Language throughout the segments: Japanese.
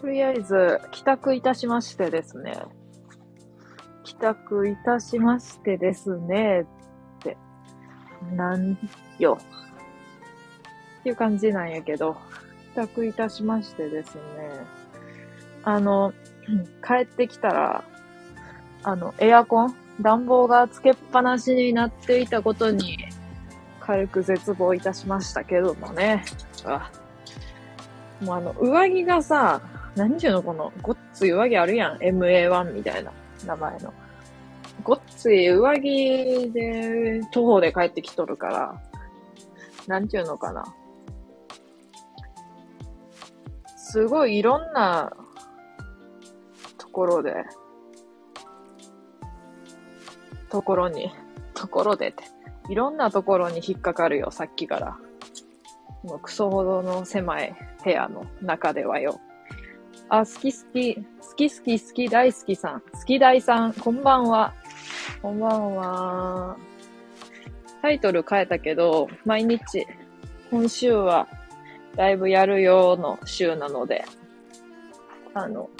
とりあえず、帰宅いたしましてですね。帰宅いたしましてですね。って、なんよ。っていう感じなんやけど、帰宅いたしましてですね。あの、帰ってきたら、あの、エアコン？暖房がつけっぱなしになっていたことに、軽く絶望いたしましたけどもね。あもうあの、上着がさ、何ていうのこの、ごっつい上着あるやん。MA1 みたいな名前の。ごっつい上着で、徒歩で帰ってきとるから、なんていうのかな。すごいいろんなところで、ところに、ところでって、いろんなところに引っかかるよ、さっきから。もうクソほどの狭い部屋の中ではよ。あ、好き好き、好き好き好き大好きさん、好き大さん、こんばんは。こんばんは。タイトル変えたけど、毎日、今週はライブやるよの週なので、あの、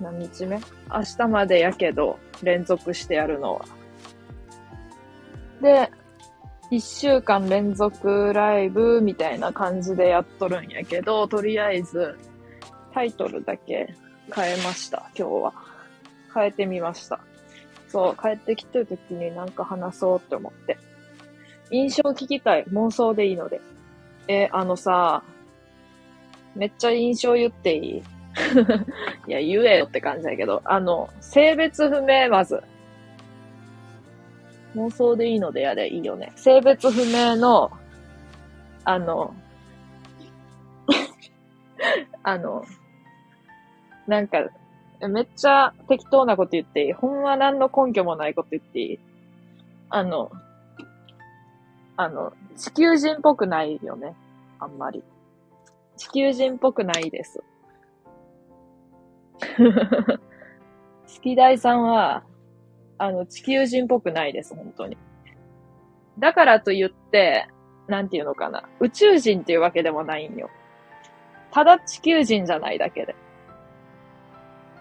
何日目？明日までやけど、連続してやるのは。で、一週間連続ライブみたいな感じでやっとるんやけど、とりあえずタイトルだけ変えました、今日は。変えてみました。そう、帰ってきてる時になんか話そうって思って。印象聞きたい。妄想でいいので。え、あのさ、めっちゃ印象言っていい？いや、言えよって感じだけど、あの、性別不明、まず。妄想でいいのでやれ、いいよね。性別不明の、あの、あの、なんか、めっちゃ適当なこと言っていいほんま何の根拠もないこと言っていいあの、あの、地球人っぽくないよね。あんまり。地球人っぽくないです。好き大さんは、あの、地球人っぽくないです、本当に。だからと言って、なんていうのかな。宇宙人っていうわけでもないんよ。ただ地球人じゃないだけで。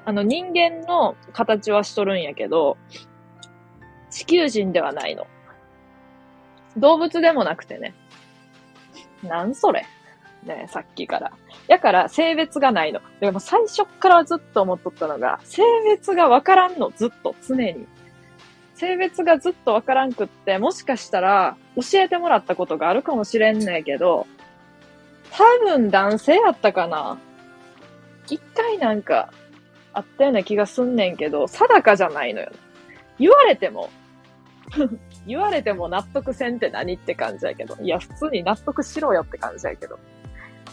あの、人間の形はしとるんやけど、地球人ではないの。動物でもなくてね。なんそれねさっきから。やから性別がないの。でも最初からずっと思っとったのが、性別がわからんの、ずっと、常に。性別がずっとわからんくって、もしかしたら教えてもらったことがあるかもしれんねんけど、多分男性やったかな。一回なんかあったような気がすんねんけど、定かじゃないのよ。言われても 言われても納得せんって何って感じやけど。いや、普通に納得しろよって感じやけど。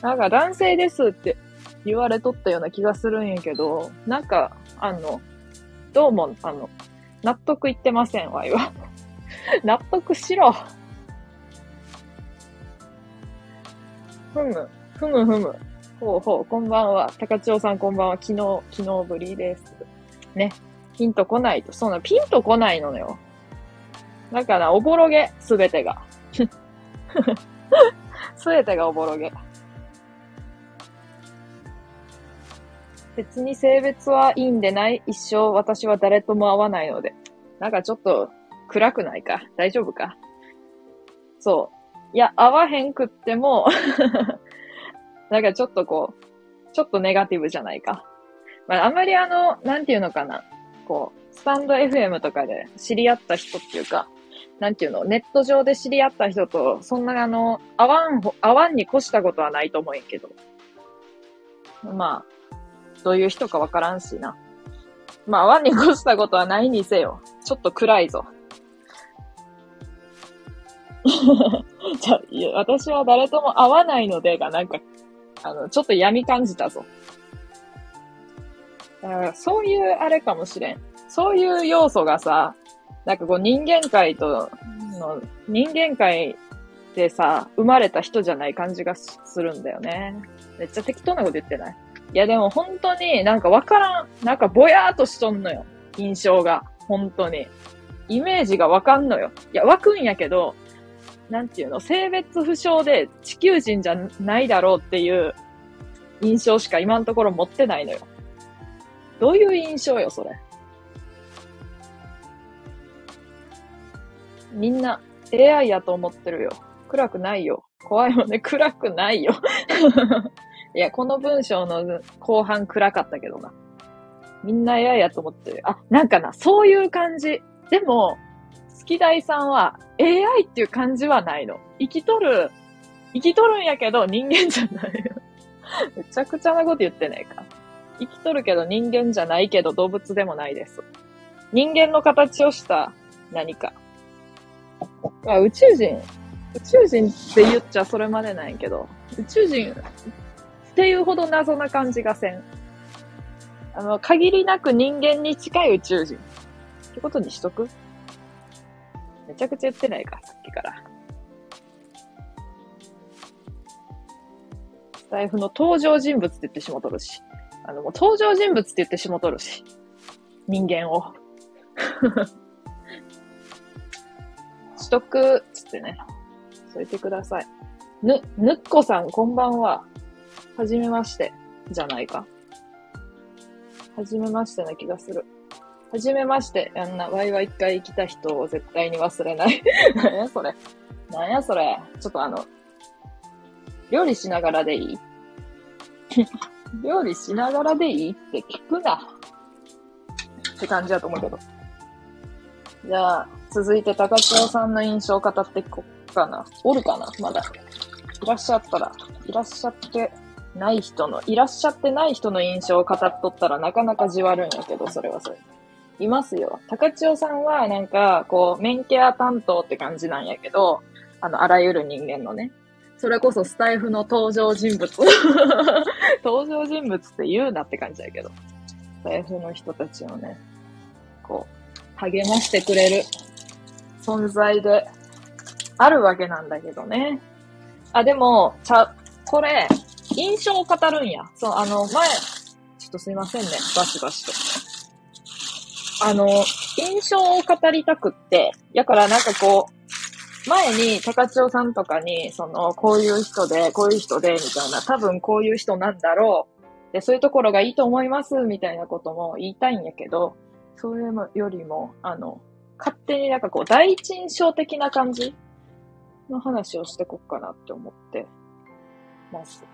なんか男性ですって言われとったような気がするんやけど、なんか、あの、どうも、あの、納得いってませんわ、いわ。納得しろ。ふむ、ふむふむ。ほうほう、こんばんは。高千代さんこんばんは。昨日、昨日ぶりです。ね。ピンとこないと。そうな、ピンとこないのよ。だから、おぼろげ、すべてが。すべてがおぼろげ。別に性別はいいんでない。一生私は誰とも会わないので。なんかちょっと暗くないか？大丈夫か？そう。いや、会わへんくっても なんかちょっとこう、ちょっとネガティブじゃないか。まあ、あんまりあの、なんていうのかな。こう、スタンド FM とかで知り合った人っていうか、なんていうの、ネット上で知り合った人と、そんなあの、会わん、会わんに越したことはないと思うんけど。まあ、どういう人かわからんしな。まあ、会わんに越したことはないにせよ。ちょっと暗いぞ。じゃいや、私は誰とも会わないのでが、なんか、あの、ちょっと闇感じたぞ。だからそういうあれかもしれん。そういう要素がさ、なんかこう人間界との、人間界でさ、生まれた人じゃない感じがするんだよね。めっちゃ適当なこと言ってない？いやでも本当になんかわからん、なんかぼやーっとしとんのよ。印象が。本当に。イメージがわかんのよ。いや、わくんやけど、なんていうの、性別不詳で地球人じゃないだろうっていう印象しか今のところ持ってないのよ。どういう印象よ、それ？みんな AI やと思ってるよ。暗くないよ。怖いもんね。暗くないよ。いや、この文章の後半暗かったけどな。みんな AI やと思ってる。あ、なんかな、そういう感じ。でも、好き大さんは AI っていう感じはないの。生きとる、生きとるんやけど人間じゃないよ。めちゃくちゃなこと言ってねえか。生きとるけど人間じゃないけど動物でもないです。人間の形をした何か。あ、宇宙人、宇宙人って言っちゃそれまでないけど、宇宙人っていうほど謎な感じがせん。あの、限りなく人間に近い宇宙人。ってことにしとく？めちゃくちゃ言ってないか、さっきから。スタイフの登場人物って言ってしもとるし。あの、もう登場人物って言ってしもとるし。人間を。しとく、つってね。添えてください。ぬ、ぬっこさん、こんばんは。はじめまして、じゃないか。はじめましてな気がする。はじめまして、あんな、ワイワイ一回来た人を絶対に忘れない。なんやそれ。なんやそれ。ちょっとあの、料理しながらでいい？料理しながらでいいって聞くな。って感じだと思うけど。じゃあ、続いて高千代さんの印象を語っていこっかな。おるかな？まだ。いらっしゃったら、いらっしゃってない人の、いらっしゃってない人の印象を語っとったらなかなかじわるんやけど、それはそれ。いますよ。高千代さんはなんか、こう、メンケア担当って感じなんやけど、あの、あらゆる人間のね。それこそスタイフの登場人物。登場人物って言うなって感じやけど。スタイフの人たちをね、こう、励ましてくれる存在であるわけなんだけどね。あ、でも、ちゃ、これ、印象を語るんや。そう、あの、前、ちょっとすいませんね。バシバシと。あの、印象を語りたくって、やからなんかこう、前に高千代さんとかに、その、こういう人で、こういう人で、みたいな、多分こういう人なんだろう。で、そういうところがいいと思います、みたいなことも言いたいんやけど、それよりも、あの、勝手になんかこう、第一印象的な感じの話をしてこっかなって思ってます。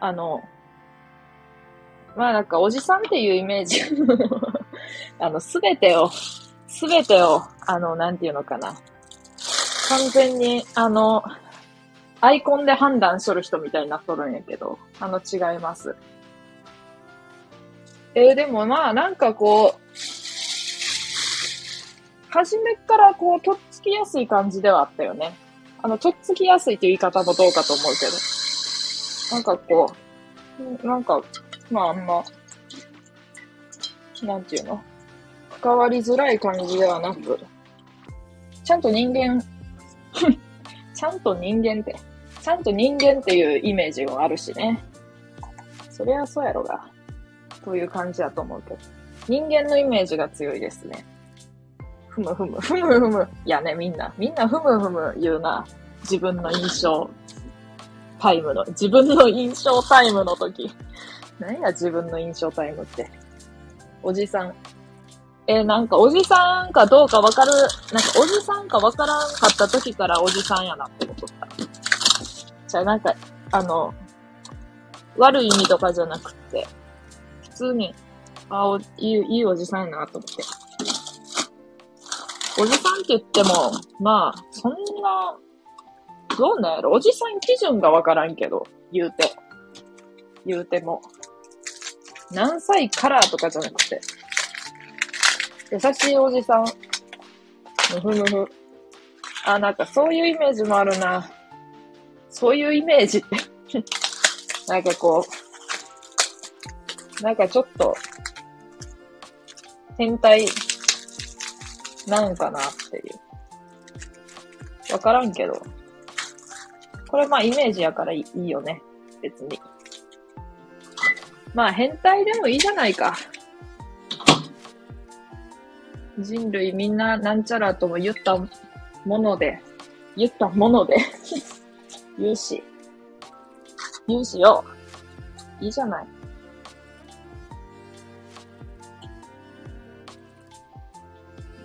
あの、まあなんかおじさんっていうイメージ あの、すべてを、すべてを、あの、なんていうのかな。完全に、あの、アイコンで判断しとる人みたいになっとるんやけど、あの、違います。えー、でもまあ、なんかこう、初めからこう、とっつきやすい感じではあったよね。あの、とっつきやすいという言い方もどうかと思うけど。なんかこう、なんか、まああんま、なんていうの？関わりづらい感じではなく、ちゃんと人間 ちゃんと人間って、ちゃんと人間っていうイメージもあるしね。そりゃそうやろが。という感じだと思うけど。人間のイメージが強いですね。ふむふむ、ふむふむ。いやね、みんな。みんなふむふむ言うな。自分の印象タイムの、自分の印象タイムの時。何や自分の印象タイムって。おじさん。えー、なんかおじさんかどうかわかる、なんかおじさんかわからんかった時からおじさんやなって思っとった。じゃあなんか、あの、悪い意味とかじゃなくて、普通に、あおいい、いいおじさんやなと思って。おじさんって言っても、まあ、そんな、どうなんやろおじさん基準がわからんけど、言うて。言うても。何歳からとかじゃなくて。優しいおじさん。むふむふ。あ、なんかそういうイメージもあるな。そういうイメージって なんかこう、なんかちょっと、変態なんかなっていう。わからんけど。これまあイメージやからいいよね。別に。まあ変態でもいいじゃないか。人類みんななんちゃらとも言ったもので、言ったもので 言うし。にしよう。いいじゃない。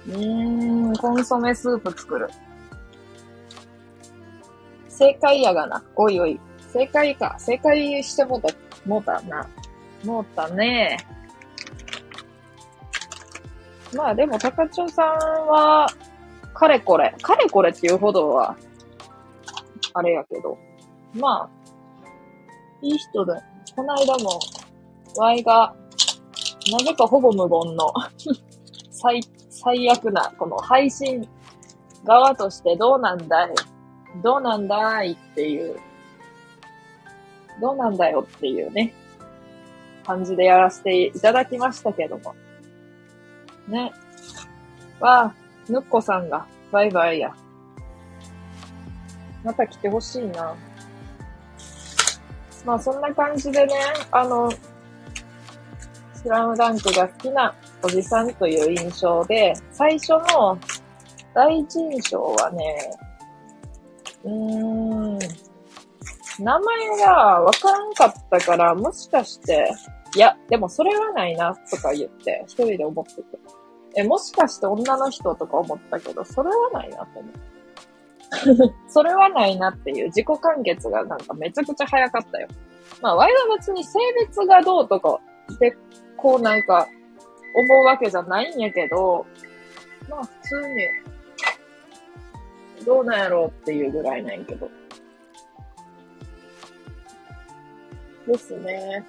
うーん、コンソメスープ作る。正解やがな。おいおい。正解か。正解してもうた、もうたな。もうたね。まあでも、高千穂さんは、かれこれ、かれこれっていうほどは、あれやけど。まあ、いい人で。この間も、ワイが、なぜかほぼ無言の 最、最悪な、この配信側としてどうなんだい？どうなんだいっていう、どうなんだよっていうね、感じでやらせていただきましたけども。ね。わあ、ぬっこさんが、バイバイや。また来てほしいな。まあそんな感じでね、あの、スラムダンクが好きなおじさんという印象で、最初の第一印象はね、うーん、名前がわからんかったから、もしかして、いや、でもそれはないな、とか言って、一人で思ってて。え、もしかして女の人とか思ったけど、それはないなと思って。それはないなっていう自己完結がなんかめちゃくちゃ早かったよ。まあ、ワイは別に性別がどうとかで、こうなんか思うわけじゃないんやけど、まあ普通に、どうなんやろうっていうぐらいなんやけど。ですね。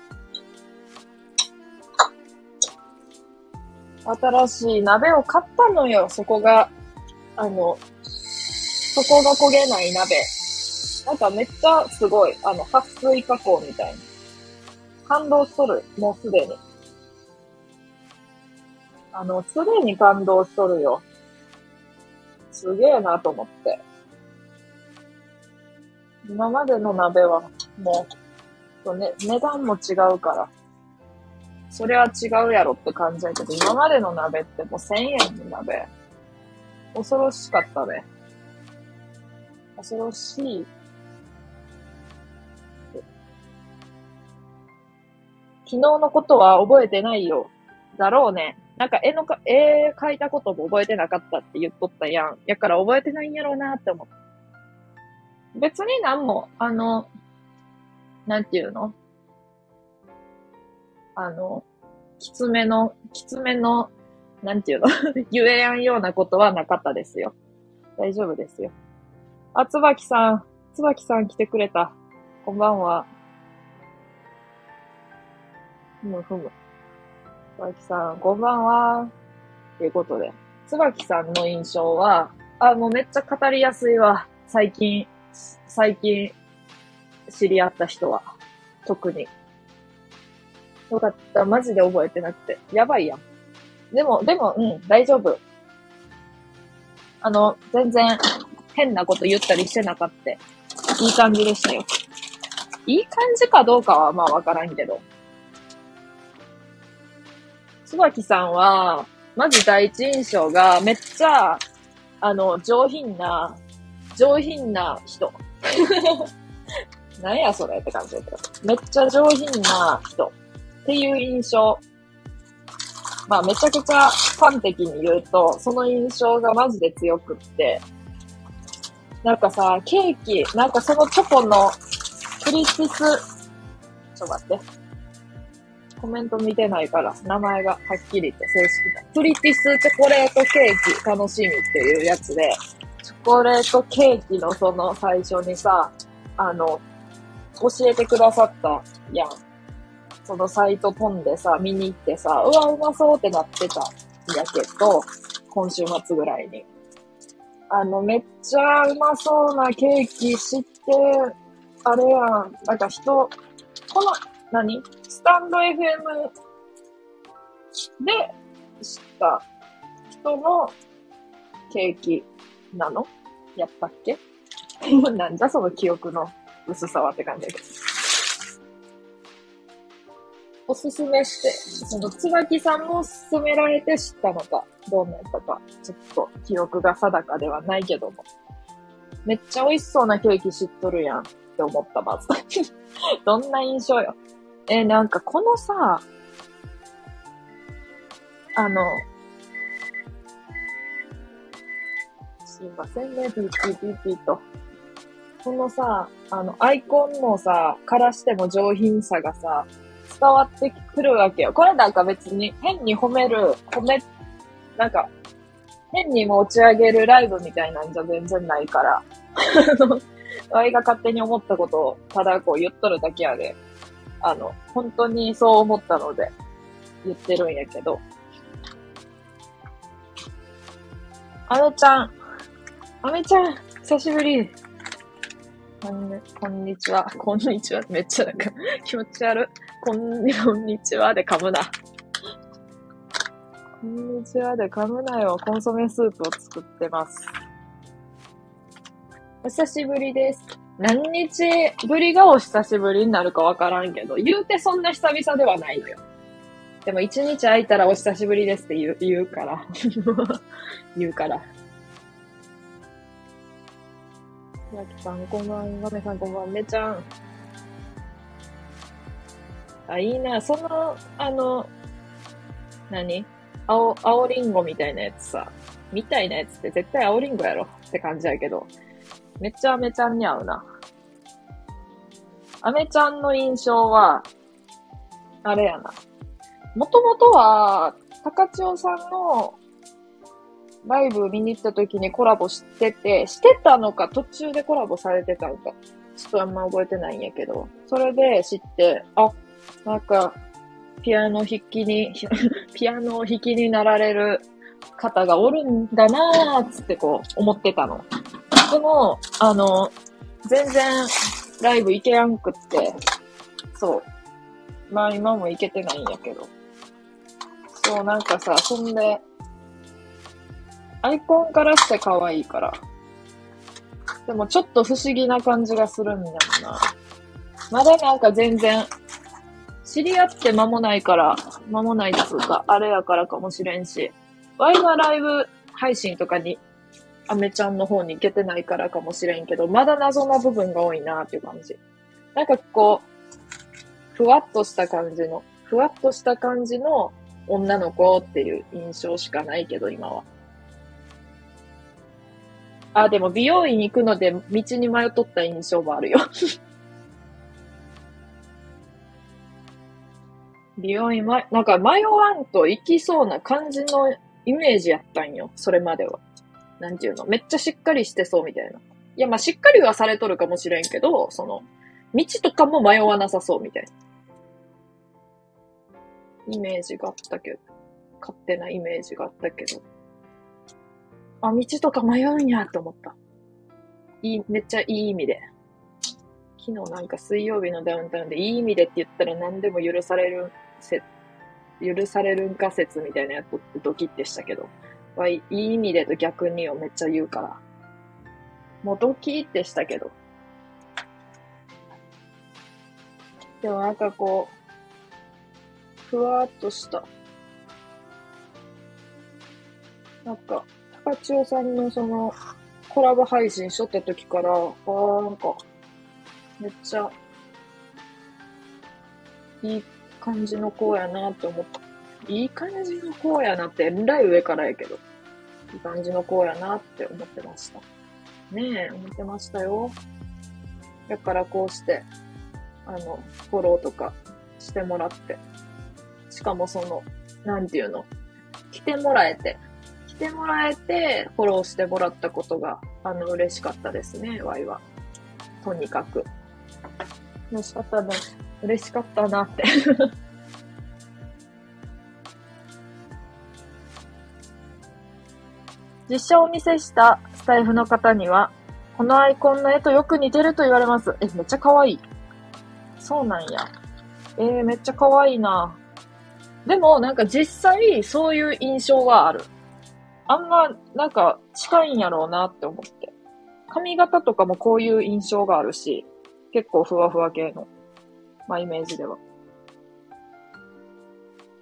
新しい鍋を買ったのよ、そこが。あの、そこが焦げない鍋。なんかめっちゃすごい、あの、撥水加工みたいな。感動しとる、もうすでに。あの、すでに感動しとるよ。すげえなと思って。今までの鍋は、もう、とね、値段も違うから。それは違うやろって感じやけど、今までの鍋ってもう1000円の鍋。恐ろしかったね。恐ろしい。昨日のことは覚えてないよ。だろうね。なんか絵のか、絵描いたことも覚えてなかったって言っとったやん。やから覚えてないんやろうなって思った。別になんも、あの、なんていうの？あの、きつめの、きつめの、なんていうの？言えやんようなことはなかったですよ。大丈夫ですよ。あ、つばきさん。つばきさん来てくれた。こんばんは。ふむふむ。つばきさん、こんばんは。ということで。つばきさんの印象は、あ、もうめっちゃ語りやすいわ。最近、最近、知り合った人は。特に。よかった。マジで覚えてなくて。やばいやん。でも、でも、うん、大丈夫。あの、全然、変なこと言ったりしてなかった。いい感じでしたよ。いい感じかどうかはまあわからんけど。椿さんは、まず第一印象がめっちゃ、あの、上品な、上品な人。何やそれって感じだけど。めっちゃ上品な人っていう印象。まあめちゃくちゃ端的に言うと、その印象がマジで強くって、なんかさ、ケーキ、なんかそのチョコのクリスピス、ちょっと待って。コメント見てないから、名前がはっきり言って正式だ。クリティスチョコレートケーキ楽しみっていうやつで、チョコレートケーキのその最初にさ、あの、教えてくださったやん。そのサイト飛んでさ、見に行ってさ、うわ、うまそうってなってたんやけど、今週末ぐらいに。あの、めっちゃうまそうなケーキ知って、あれやん、なんか人、この、何？スタンド FM で知った人のケーキなの？やったっけ？なんじゃその記憶の。薄さはって感じだけど。おすすめして、その、椿さんも勧められて知ったのか、どうなったか、ちょっと記憶が定かではないけども。めっちゃ美味しそうなケーキ知っとるやんって思った、まず。どんな印象よ。えなんかこのさ、あの、すいませんね、ピーピーピーピーと。このさ、あの、アイコンのさ、からしても上品さがさ、伝わってくるわけよ。これなんか別に変に褒める、褒め、なんか、変に持ち上げるライブみたいなんじゃ全然ないから。あの、ワイが勝手に思ったことをただこう言っとるだけやで、あの、本当にそう思ったので言ってるんやけど。あめちゃん、あめちゃん、久しぶり。こんね、こんにちは。こんにちは。めっちゃなんか気持ち悪い。こんに、こんにちはで噛むな。こんにちはで噛むなよ。コンソメスープを作ってます。お久しぶりです。何日ぶりがお久しぶりになるかわからんけど、言うてそんな久々ではないのよ。でも一日空いたらお久しぶりですって言う言うから。言うから。やきさん、こんばんは。めさん、こんばんは。めちゃん。あ、いいな。その、あの、何？青、青リンゴみたいなやつさ。みたいなやつって絶対青リンゴやろって感じやけど。めっちゃアメちゃんに合うな。アメちゃんの印象は、あれやな。もともとは、高千代さんのライブ見に行った時にコラボしてて、してたのか途中でコラボされてたのか、ちょっとあんま覚えてないんやけど、それで知って、あ、なんか、ピアノ弾きに、ピアノを弾きになられる方がおるんだなーっつってこう思ってたの。でも、あの、全然ライブ行けやんくって、そう。まあ今も行けてないんやけど。そう、なんかさ、そんで、アイコンからして可愛いから。でもちょっと不思議な感じがするんだよな。まだなんか全然、知り合って間もないから、間もないっつうか、あれやからかもしれんし、ワイがライブ配信とかに、アメちゃんの方に行けてないからかもしれんけど、まだ謎な部分が多いなっていう感じ。なんかこう、ふわっとした感じの、ふわっとした感じの女の子っていう印象しかないけど、今は。あ、でも美容院に行くので道に迷っとった印象もあるよ。美容院ま、なんか迷わんと行きそうな感じのイメージやったんよ、それまでは。なんていうの？めっちゃしっかりしてそうみたいな。いや、まあ、しっかりはされとるかもしれんけど、その、道とかも迷わなさそうみたいな。イメージがあったけど、勝手なイメージがあったけど。あ、道とか迷うんやって思った。いい、めっちゃいい意味で。昨日なんか水曜日のダウンタウンでいい意味でって言ったら何でも許されるせ、許されるんか説みたいなやつってドキッてしたけど、わいいい意味でと逆にをめっちゃ言うから。もうドキッてしたけど。でもなんかこう、ふわーっとした。なんか、高千代さんのその、コラボ配信しとった時から、あーなんか、めっちゃ、いい感じの子やなって思った。いい感じの子やなって、えらい上からやけど、いい感じの子やなって思ってました。ねえ、思ってましたよ。だからこうして、あの、フォローとかしてもらって。しかもその、なんていうの、来てもらえて、来てもらえて、フォローしてもらったことが、あの、嬉しかったですね、ワイは。とにかく。嬉しかったな、嬉しかったなって。実写をお見せしたスタイフの方には、このアイコンの絵とよく似てると言われます。え、めっちゃ可愛い。そうなんや。えー、めっちゃ可愛いな。でも、なんか実際、そういう印象はある。あんま、なんか、近いんやろうなって思って。髪型とかもこういう印象があるし、結構ふわふわ系の、まあ、イメージでは。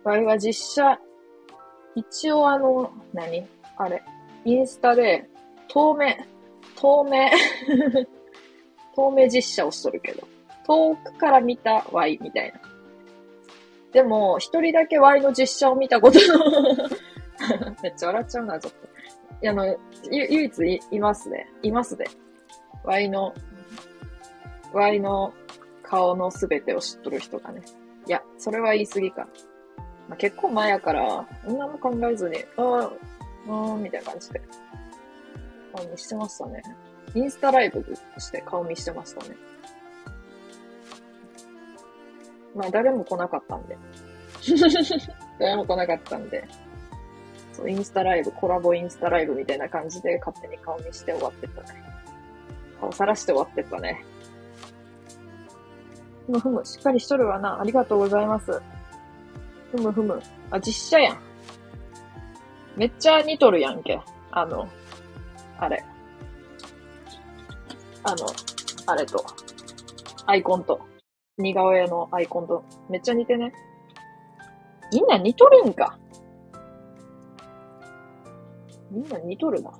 場合は実写、一応あの、何？あれ、インスタで、透明、透明、透明実写をしとるけど、遠くから見た Y みたいな。でも、一人だけ Y の実写を見たこと。の めっちゃ笑っちゃうな、ちょっと。いやあの、ゆ、唯一いいますね。いますね。Y の、Y の顔のすべてを知っとる人がね。いや、それは言い過ぎか。まあ、結構前やから、そんなも考えずに、ああ、ああ、みたいな感じで。顔見してましたね。インスタライブして顔見してましたね。まあ、誰も来なかったんで。誰も来なかったんで。そう、インスタライブ、コラボインスタライブみたいな感じで勝手に顔見して終わってったね。顔さらして終わってったね。ふむふむ、しっかりしとるわな。ありがとうございます。ふむふむ。あ、実写やん。めっちゃ似とるやんけ。あの、あれ。あの、あれと。アイコンと。似顔絵のアイコンと。めっちゃ似てね。みんな似とるんか。みんな似とるな。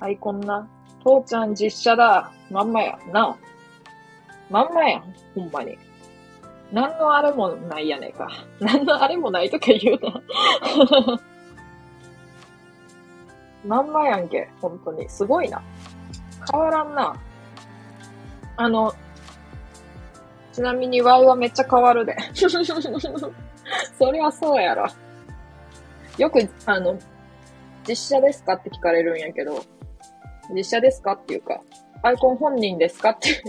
アイコンな。父ちゃん実写だ。まんまや。なあまんまやん。ほんまに。何のあれもないやねんか。何のあれもないとか言うな。まんまやんけ。本当に。すごいな。変わらんな。あの、ちなみに Y はめっちゃ変わるで。そりゃそうやろ。よく、あの、実写ですかって聞かれるんやけど、実写ですかっていうか、アイコン本人ですかって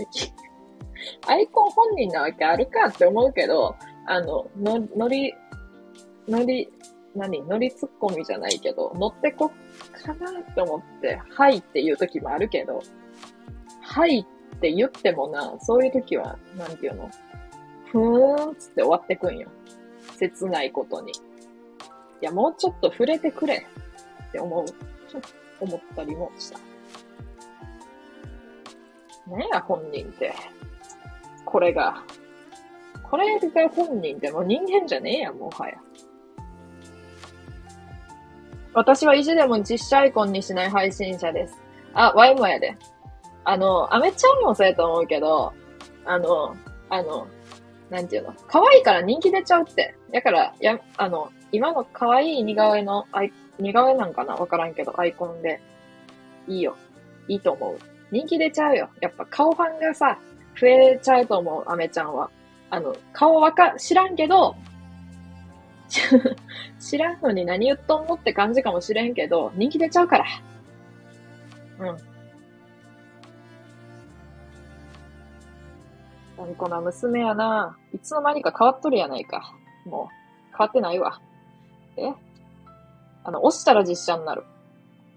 アイコン本人なわけあるかって思うけど、あの、の、乗り、乗り、何乗りツッコミじゃないけど、乗ってこっかなって思って、はいっていう時もあるけど、はいって言ってもな、そういう時は、なんていうの、ふーんつって終わってくんよ。切ないことに。いや、もうちょっと触れてくれって思う、思ったりもした。ねや、本人って。これが。これが本人ってもう人間じゃねえや、もはや。私は意地でも実写アイコンにしない配信者です。あ、ワイもやで。あの、アメちゃんもそうやと思うけど、あの、あの、なんていうの、可愛いから人気出ちゃうって。だから、や、あの、今の可愛い似顔絵の、アイ、似顔絵なんかな？わからんけど、アイコンで。いいよ。いいと思う。人気出ちゃうよ。やっぱ顔ファンがさ、増えちゃうと思う、アメちゃんは。あの、顔わか、知らんけど、知らんのに何言っとんのって感じかもしれんけど、人気出ちゃうから。うん。何この娘やな。いつの間にか変わっとるやないか。もう、変わってないわ。え？あの、押したら実写になる。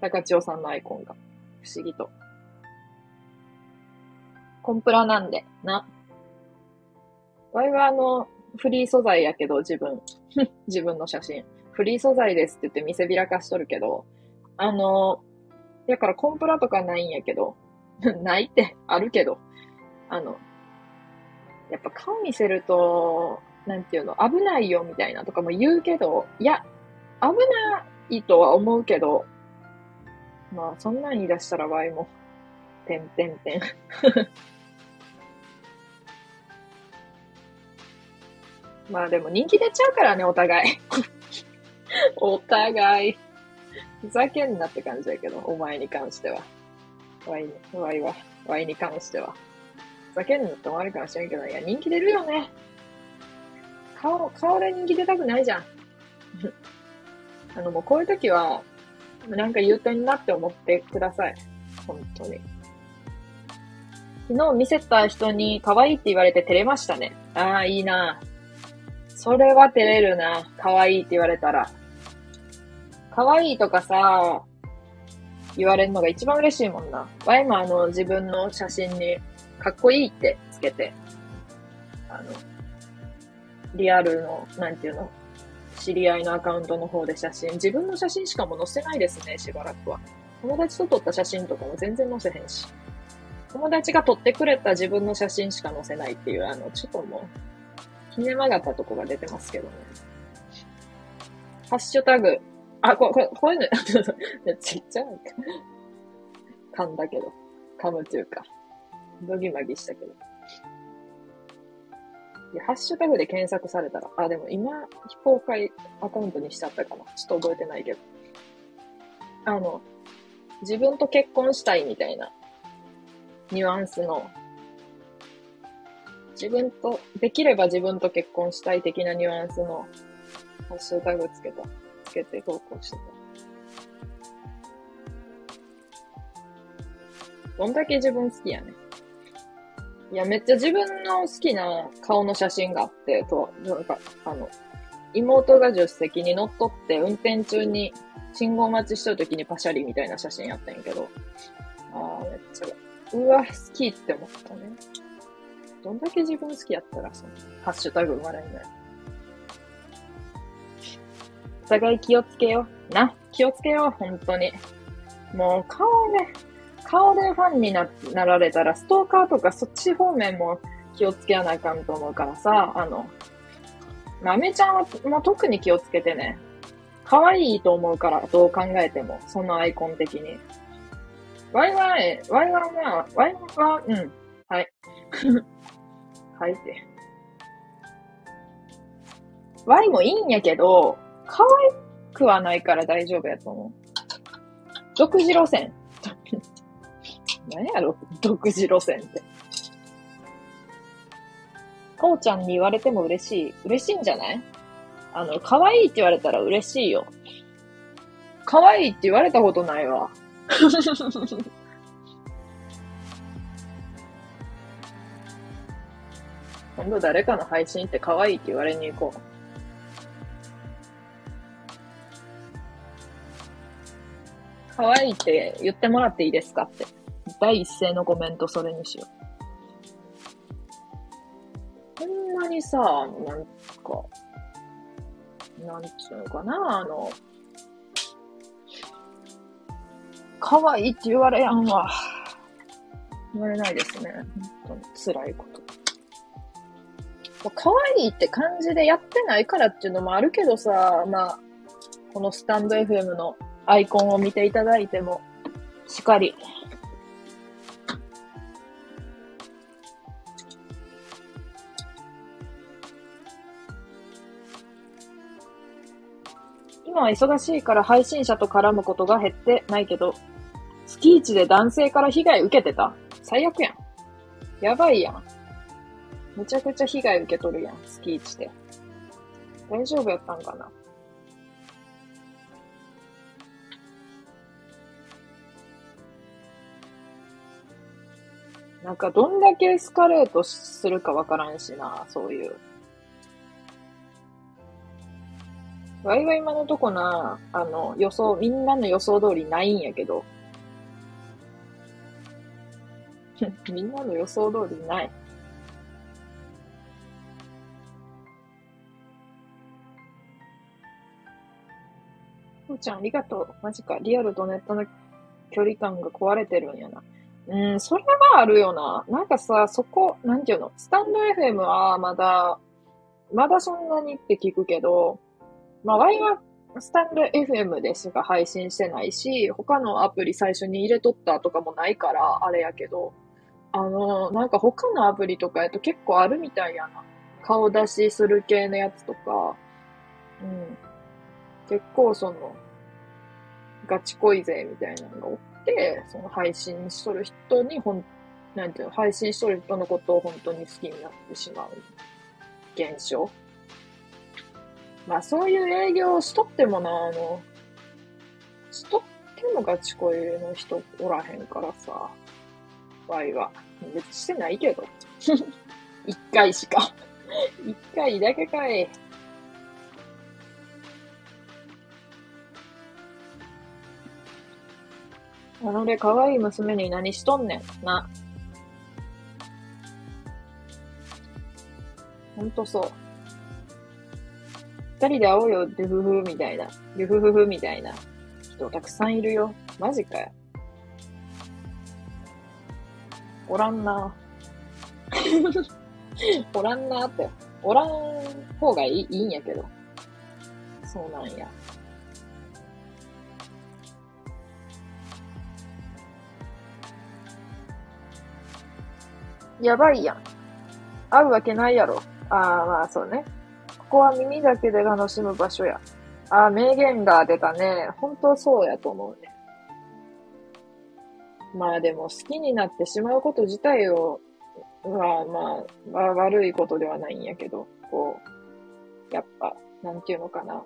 高千代さんのアイコンが。不思議と。コンプラなんで、な。ワイはあの、フリー素材やけど、自分。自分の写真。フリー素材ですって言って見せびらかしとるけど、あの、だからコンプラとかないんやけど、ないって、あるけど、あの、やっぱ顔見せると、なんていうの、危ないよみたいなとかも言うけど、いや、危ないとは思うけど、まあ、そんなん言い出したら場合も、てんてんてん。まあでも人気出ちゃうからね、お互い。お互い。ふざけんなって感じだけど、お前に関しては。ワイ、ワイは、ワイに関しては。ふざけんなって思わるかもしれんけど、いや、人気出るよね。顔、顔で人気出たくないじゃん。あの、もうこういう時は、なんか言うてんなって思ってください。本当に。昨日見せた人に可愛いって言われて照れましたね。ああ、いいな。それは照れるな。可愛いって言われたら。可愛いとかさ、言われるのが一番嬉しいもんな。ワイもあの、自分の写真に、かっこいいってつけて、あの、リアルの、なんていうの、知り合いのアカウントの方で写真、自分の写真しかも載せないですね、しばらくは。友達と撮った写真とかも全然載せへんし。友達が撮ってくれた自分の写真しか載せないっていう、あの、ちょっともう、ひね曲がったとこが出てますけどね。ハッシュタグ、あ、こ、こ、こういうの、ちっちゃい。噛んだけど。噛むというか、ドギマギしたけど。ハッシュタグで検索されたら、あ、でも今、非公開アカウントにしちゃったかな。ちょっと覚えてないけど。あの、自分と結婚したいみたいなニュアンスの、自分と、できれば自分と結婚したい的なニュアンスのハッシュタグつけた、つけて投稿してた。どんだけ自分好きやね。いや、めっちゃ自分の好きな顔の写真があって、と、なんか、あの、妹が助手席に乗っ取って運転中に信号待ちしとる時にパシャリみたいな写真やったんやけど、ああ、めっちゃ、うわ、好きって思ったね。どんだけ自分好きやったら、その、ハッシュタグ生まれんのよ。お互い気をつけよう。な、気をつけよう、本当に。もう、顔ね、顔でファンにななられたら、ストーカーとかそっち方面も気をつけやなあかんと思うからさ、あの、まめちゃんはもう特に気をつけてね。可愛いと思うから、どう考えても。そのアイコン的に。ワイワイ、ワイワイは、ワイは、うん。はい。はいって。ワイもいいんやけど、可愛くはないから大丈夫やと思う。独自路線。何やろ独自路線って。こうちゃんに言われても嬉しい。嬉しいんじゃない？あの、可愛いって言われたら嬉しいよ。可愛いって言われたことないわ。今度誰かの配信って可愛いって言われに行こう。可愛いって言ってもらっていいですかって。第一声のコメントそれにしよう。ほんまにさ、なんか、なんちゅうのかな、あの、可愛いって言われやんわ。言われないですね。本当に辛いこと。可愛いって感じでやってないからっていうのもあるけどさ、まあ、このスタンド FM のアイコンを見ていただいても、しっかり。は忙しいから配信者と絡むことが減ってないけど、月一で男性から被害受けてた？最悪やん。やばいやん。めちゃくちゃ被害受け取るやん、月一で。大丈夫やったんかな？なんかどんだけエスカレートするかわからんしな、そういう。わいは今のとこな、あの、予想、みんなの予想通りないんやけど。みんなの予想通りない。ふーちゃんありがとう。マジか。リアルとネットの距離感が壊れてるんやな。うん、それはあるよな。なんかさ、そこ、なんていうの、スタンド FM はまだ、まだそんなにって聞くけど、まあ、ワイはスタンド FM でしか配信してないし、他のアプリ最初に入れとったとかもないから、あれやけど、あの、なんか他のアプリとかやと結構あるみたいやな。顔出しする系のやつとか、うん。結構その、ガチ恋勢みたいなのがおって、その配信しとる人にほん、なんていうの、配信しとる人のことを本当に好きになってしまう現象。まあそういう営業しとってもな、あの、しとってもガチ恋の人おらへんからさ、場合は。別にしてないけど。一回しか。一回だけかい。あので、可愛い娘に何しとんねん。な。ほんとそう。二人で会おうよ、デフフみたいな。デフフフみたいな人たくさんいるよ。マジかよ。おらんな。おらんなって。おらん方がいいいいんやけど。そうなんや。やばいやん。会うわけないやろ。ああ、まあそうね。ここは耳だけで楽しむ場所や。あ、名言が出たね。本当そうやと思うね。まあでも好きになってしまうこと自体を、はまあ、まあ、悪いことではないんやけど、こう、やっぱ、なんていうのかな。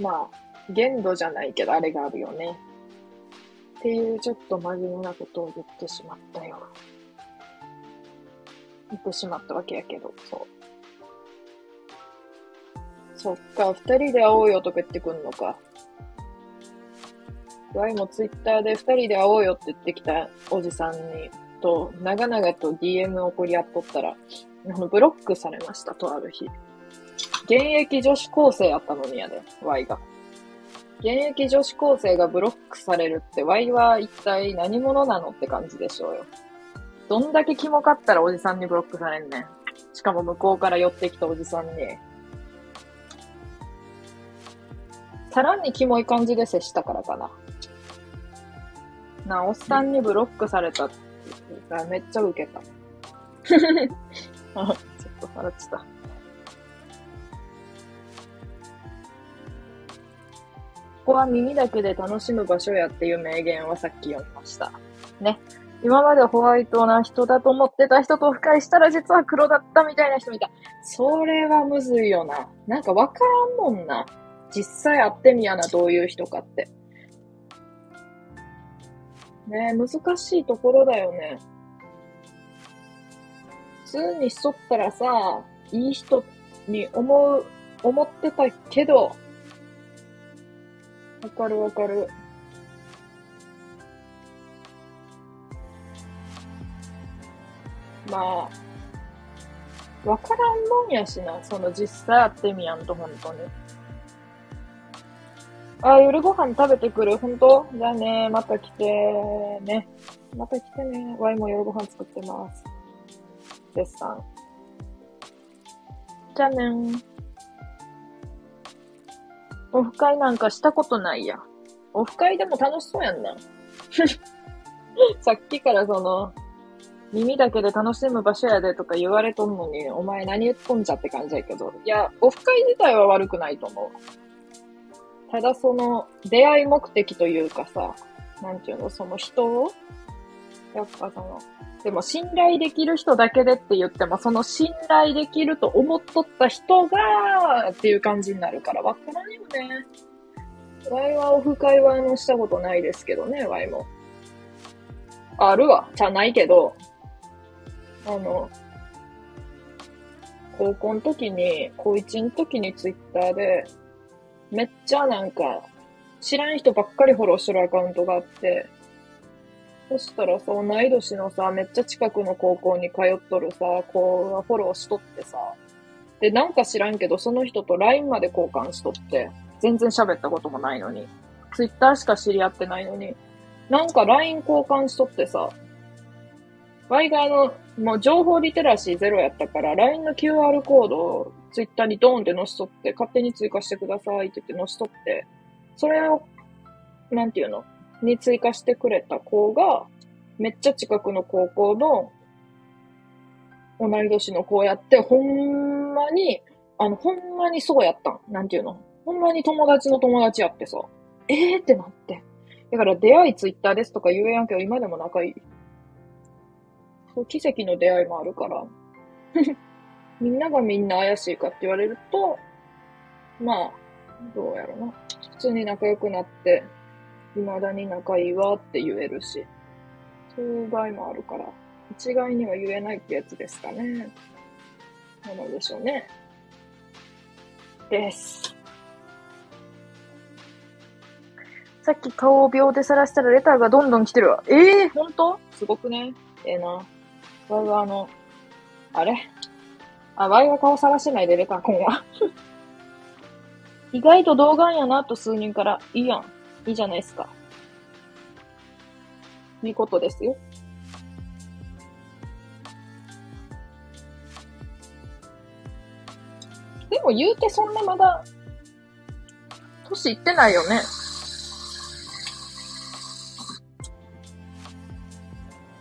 まあ、限度じゃないけど、あれがあるよね。っていうちょっと真面目なことを言ってしまったよ。言ってしまったわけやけど、そう。そっか、二人で会おうよとか言ってくんのか。ワイもツイッターで二人で会おうよって言ってきたおじさんに、と、長々と DM を送り合っとったら、あの、ブロックされました、とある日。現役女子高生やったのにやで、ワイが。現役女子高生がブロックされるって、ワイは一体何者なのって感じでしょうよ。どんだけキモかったらおじさんにブロックされんねん。しかも向こうから寄ってきたおじさんに。さらにキモい感じで接したからかな。な、おっさんにブロックされたってめっちゃウケた。あ、ちょっと笑っちゃった。ここは耳だけで楽しむ場所やっていう名言をさっき読みました。ね。今までホワイトな人だと思ってた人と深いしたら実は黒だったみたいな人みたい。それはむずいよな。なんかわからんもんな。実際会ってみやな、どういう人かって。ね難しいところだよね。普通にしとったらさ、いい人に思う、思ってたけど、わかるわかる。まあ、わからんもんやしな、その実際会ってみやんと、ほんとに。あ、夜ご飯食べてくるほんとじゃあね、また来てね。また来てね。ワイも夜ご飯作ってます。絶賛。じゃあねー。オフ会なんかしたことないや。オフ会でも楽しそうやんな。さっきからその、耳だけで楽しむ場所やでとか言われとんのに、お前何言っとんじゃって感じやけど。いや、オフ会自体は悪くないと思う。ただその、出会い目的というかさ、なんていうの、その人を、やっぱその、でも信頼できる人だけでって言っても、その信頼できると思っとった人が、っていう感じになるからわからんよね。ワイはオフ会はあのしたことないですけどね、ワイも。あるわ。じゃないけど、あの、高校の時に、高1の時にツイッターで、めっちゃなんか、知らん人ばっかりフォローしてるアカウントがあって、そしたらさ、同い年のさ、めっちゃ近くの高校に通っとるさ、子がフォローしとってさ、で、なんか知らんけど、その人と LINE まで交換しとって、全然喋ったこともないのに、Twitter しか知り合ってないのに、なんか LINE 交換しとってさ、ワイがあの、もう情報リテラシーゼロやったから、LINE の QR コードを Twitter にドーンって載しとって、勝手に追加してくださいって言って載しとって、それを、なんていうの？に追加してくれた子が、めっちゃ近くの高校の同い年の子やって、ほんまに、あの、ほんまにそうやったん。なんていうの？ほんまに友達の友達やってさ。ええー、ってなって。だから出会いツイッターですとか言えやんけど、今でも仲いい。そう、奇跡の出会いもあるから。みんながみんな怪しいかって言われると、まあ、どうやろな。普通に仲良くなって、未だに仲いいわって言えるし、そういう場合もあるから、一概には言えないってやつですかね。なのでしょうね。です。さっき顔を秒で晒したらレターがどんどん来てるわ。ええー、ほんとすごくね？ええー、な。わいはあの、あれ？あ、ワイは顔晒しないでレターこんわ。意外と動画やなと数人から、いいやん。いいじゃないですか。いいことですよ。でも言うてそんなまだ、年いってないよね。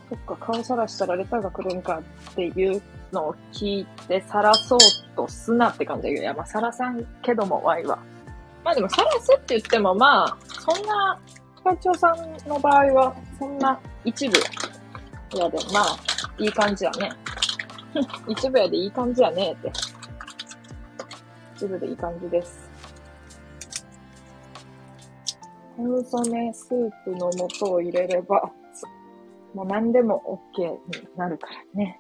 そっか、顔さらしたらレターが来るんかっていうのを聞いて、さらそうとすなって感じだけど、いや、まあ、さらさんけども、ワイは。まあでも、さらすって言っても、まあ、そんな、会長さんの場合は、そんな一部いやでも、まあ、いい感じやね。一部やでいい感じやねって。一部でいい感じです。コンソメスープの素を入れれば、もう何でも OK になるからね。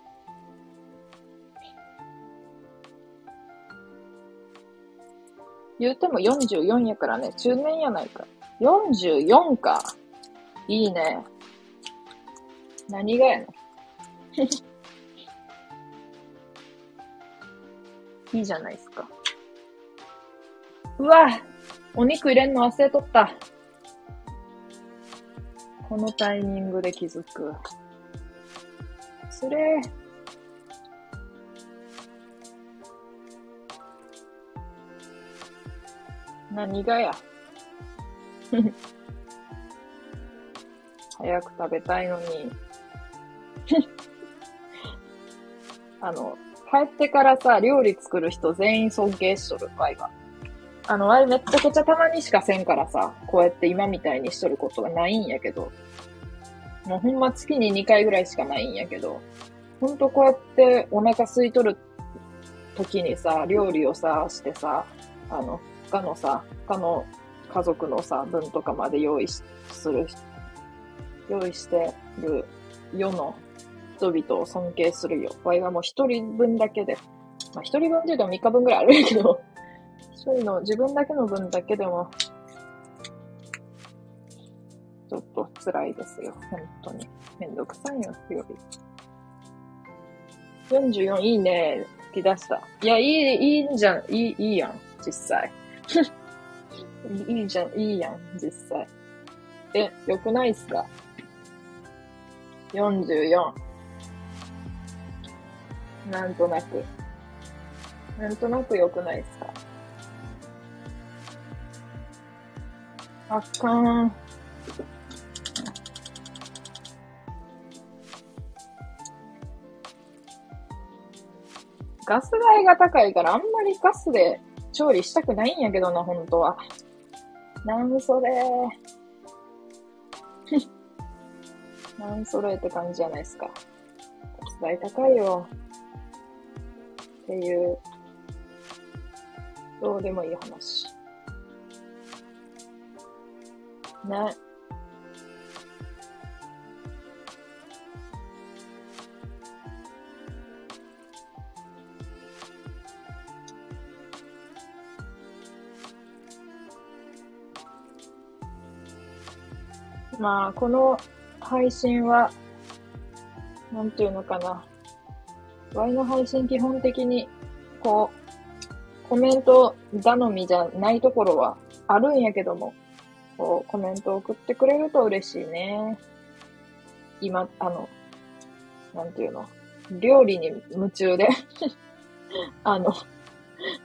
言うても44やからね、中年やないか。44か。いいね。何がやの いいじゃないですか。うわお肉入れんの忘れとった。このタイミングで気づく。それ。何がや？早く食べたいのに。あの、帰ってからさ、料理作る人全員尊敬しとる、ワイは。あの、あれめっちゃくちゃたまにしかせんからさ、こうやって今みたいにしとることがないんやけど、もうほんま月に2回ぐらいしかないんやけど、ほんとこうやってお腹空いとる時にさ、料理をさ、してさ、あの、他のさ、他の家族のさ、分とかまで用意する、用意してる世の人々を尊敬するよ。わいはもう一人分だけで、まあ一人分って言うと3日分ぐらいあるけど、一人の自分だけの分だけでも、ちょっと辛いですよ。本当に。めんどくさいよ、日り。44いいね。吹き出した。いや、いい、いいんじゃん。いい、いいやん。実際。いいじゃん、いいやん。実際。え、よくないっすか ?44。なんとなく。なんとなく良くないっすか？あかん。ガス代が高いからあんまりガスで調理したくないんやけどな、本当は。なんそれ。なんそれって感じじゃないですか。ガス代高いよ。っていう、どうでもいい話。ね。まあ、この配信は、なんていうのかな。Y の配信基本的に、こう、コメント頼みじゃないところはあるんやけども、こう、コメント送ってくれると嬉しいね。今、あの、なんていうの、料理に夢中で あの、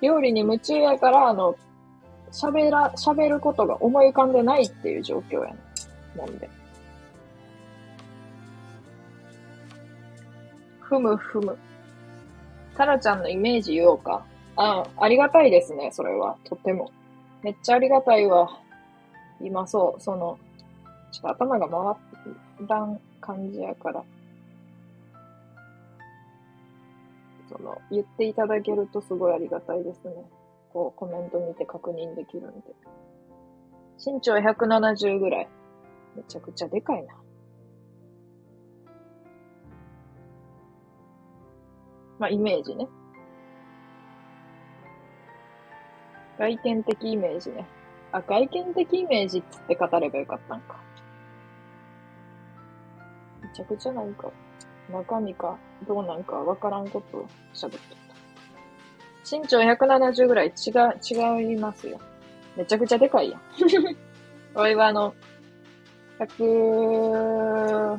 料理に夢中やから、あの、喋ら、喋ることが思い浮かんでないっていう状況やね。もんで。ふむふむ。タラちゃんのイメージ言おうか。あ、ありがたいですね、それは。とても。めっちゃありがたいわ。今そう、その、ちょっと頭が回らん感じやから。その、言っていただけるとすごいありがたいですね。こう、コメント見て確認できるんで。身長170ぐらい。めちゃくちゃでかいな。まあ、イメージね。外見的イメージね。あ、外見的イメージって語ればよかったんか。めちゃくちゃなんか、中身かどうなんかわからんことを喋ってた。身長170ぐらい違、違いますよ。めちゃくちゃでかいやん。俺はあの、100、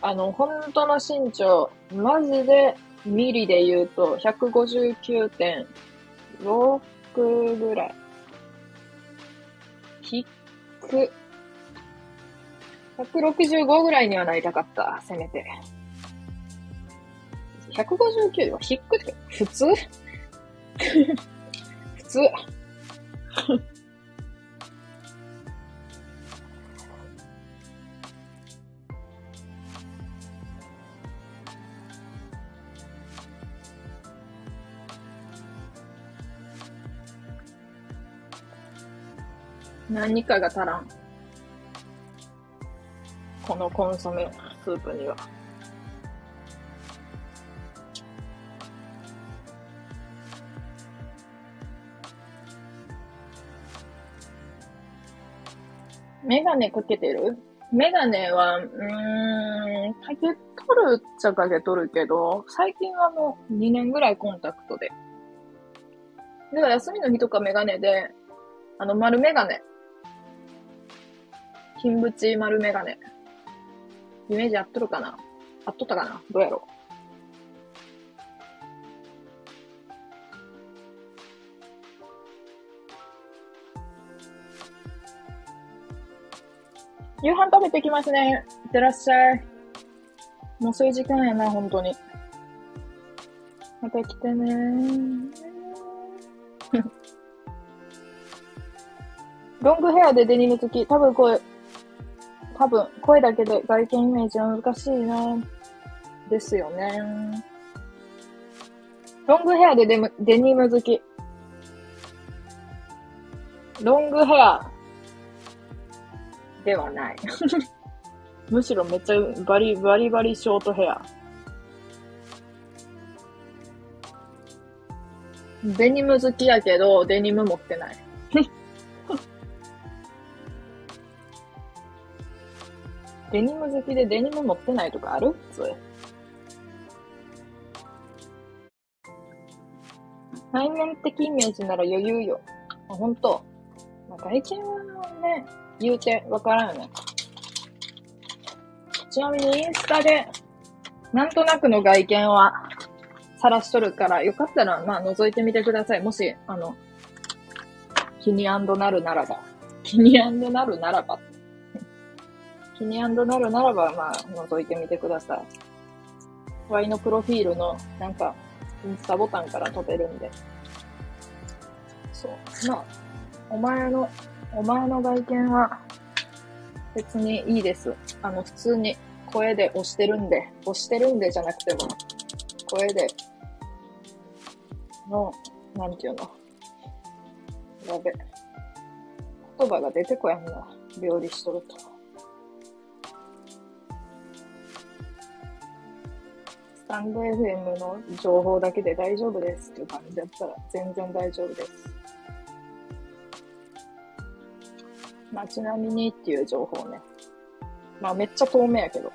あの、本当の身長、マジでミリで言うと、159.6ぐらい。低く。165ぐらいにはなりたかった、せめて。159は低くって、普通？普通。何かが足らん。このコンソメスープには。メガネかけてる？メガネは、うーん、かけとるっちゃかけとるけど、最近はもう2年ぐらいコンタクトで。では休みの日とかメガネで、あの丸メガネ。金縁丸メガネ。イメージ合っとるかな？合っとったかな？どうやろう？夕飯食べてきますね。いってらっしゃい。もうそういう時間やな、本当に。また来てね ロングヘアでデニム好き。多分これ、多分声だけで外見イメージは難しいな。ですよね。ロングヘアでデムデニム好き。ロングヘアではない。むしろめっちゃバリバリバリショートヘア。デニム好きやけど、デニム持ってない。デニム好きでデニム持ってないとかある？普通。内面的イメージなら余裕よ。あ、ほんと。まあ、外見はね、言うてわからんよね。ちなみにインスタで、なんとなくの外見は、晒しとるから、よかったら、まあ、覗いてみてください。もし、あの、気になるならば。気になるならば。気になるならば、まあ、覗いてみてください。Y のプロフィールの、なんか、インスタボタンから飛べるんで。そう。まあ、お前の、お前の外見は、別にいいです。あの、普通に声で押してるんで、押してるんでじゃなくても、声で、の、なんていうの。やべ。言葉が出てこやんな。料理しとると。タンド FM の情報だけで大丈夫ですっていう感じだったら全然大丈夫です。まあ、ちなみにっていう情報ね。まあ、めっちゃ透明やけど。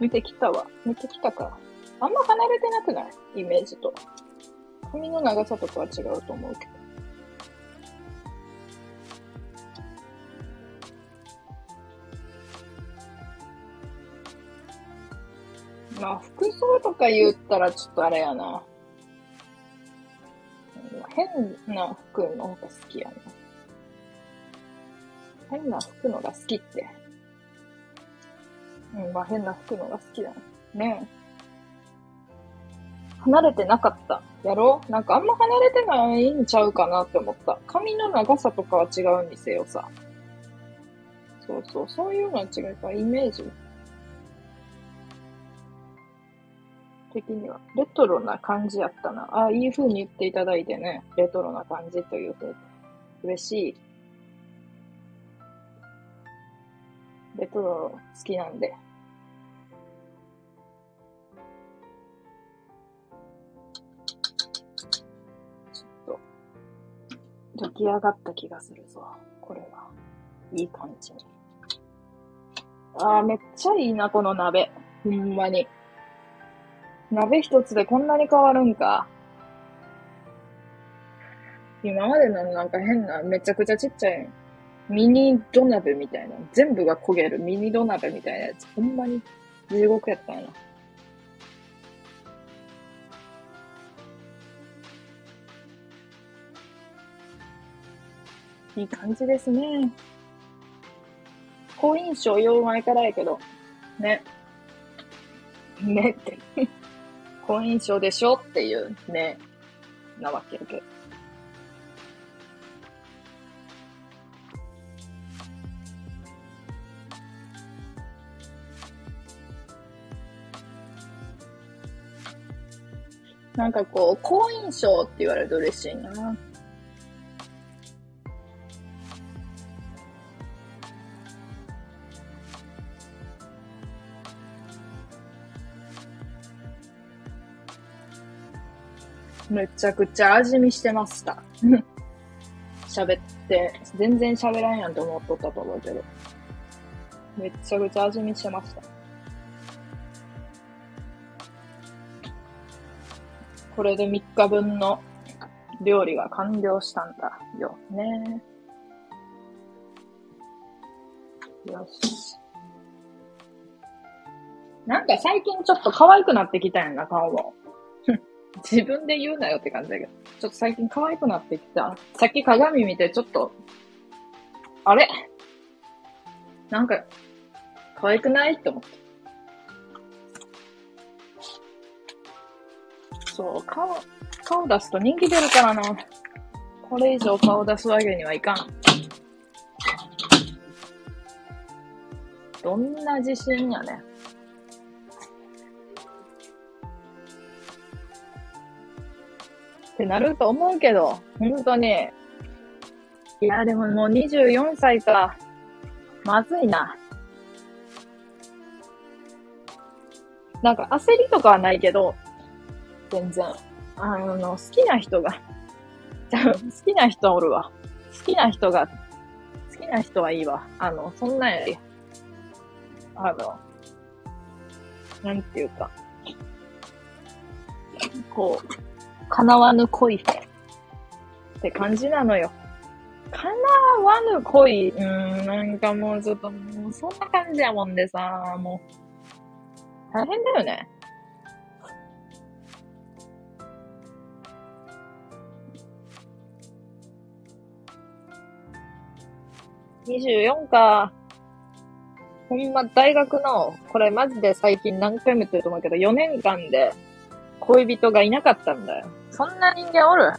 見てきたわ。見てきたか。あんま離れてなくない？イメージと。髪の長さとかは違うと思うけど。まあ、服装とか言ったらちょっとあれやな。変な服の方が好きやな。変な服のが好きって。うん、まあ変な服のが好きだね。ね離れてなかった。やろ？うなんかあんま離れてないんちゃうかなって思った。髪の長さとかは違うにせよさ。そうそう、そういうのは違うから、イメージ的には。レトロな感じやったな。ああ、いい風に言っていただいてね。レトロな感じというと、嬉しい。レトロ好きなんで。ちょっと、出来上がった気がするぞ。これは。いい感じに。ああ、めっちゃいいな、この鍋。ほんまに。鍋一つでこんなに変わるんか。今までのなんか変な、めちゃくちゃちっちゃい、ミニ土鍋みたいな、全部が焦げるミニ土鍋みたいなやつ、ほんまに地獄やったんやな。いい感じですね。好印象言う前からやけど、ね。ねって。好印象でしょっていうね、なわけで。なんかこう、好印象って言われると嬉しいな。めちゃくちゃ味見してました。喋って、全然喋らんやんと思っとったと思うけど。めちゃくちゃ味見してました。これで3日分の料理が完了したんだよね。よし。なんか最近ちょっと可愛くなってきたやんな、顔も。自分で言うなよって感じだけど。ちょっと最近可愛くなってきた。さっき鏡見てちょっと、あれ？なんか、可愛くないって思って。そう、顔、顔出すと人気出るからな。これ以上顔出すわけにはいかん。どんな自信やね。ってなると思うけど、本当に。いや、でももう24歳か。まずいな。なんか焦りとかはないけど、全然。あの、好きな人が、好きな人おるわ。好きな人が、好きな人はいいわ。あの、そんなんやり、あの、なんていうか、こう、叶わぬ恋って感じなのよ。叶わぬ恋、うん、なんかもうちょっと、もうそんな感じやもんでさ、もう、大変だよね。24か。ほんま、大学の、これマジで最近何回も言ってると思うけど、4年間で恋人がいなかったんだよ。そんな人間おる？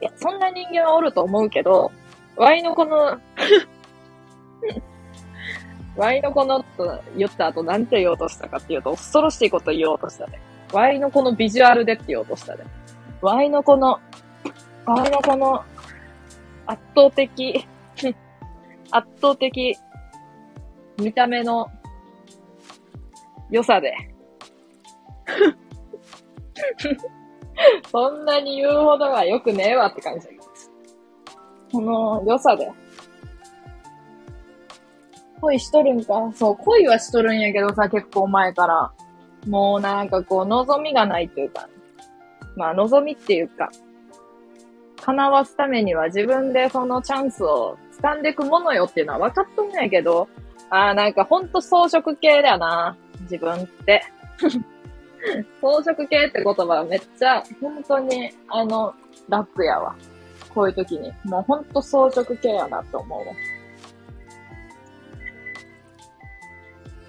いや、そんな人間はおると思うけど、ワイのこの ワイのこのと言った後なんて言おうとしたかっていうと、恐ろしいこと言おうとしたね。ワイのこのビジュアルでって言おうとしたね。ワイのこの、ワイのこの圧倒的 圧倒的見た目の良さで そんなに言うほどは良くねえわって感じ。この良さで。恋しとるんかそう、恋はしとるんやけどさ、結構前から。もうなんかこう、望みがないっていうか。まあ、望みっていうか。叶わすためには自分でそのチャンスを掴んでいくものよっていうのは分かっとんやけど、ああ、なんかほんと装飾系だよな。自分って。装飾系って言葉はめっちゃ、本当に、あの、楽やわ。こういう時に。もうほんと装飾系やなと思うわ。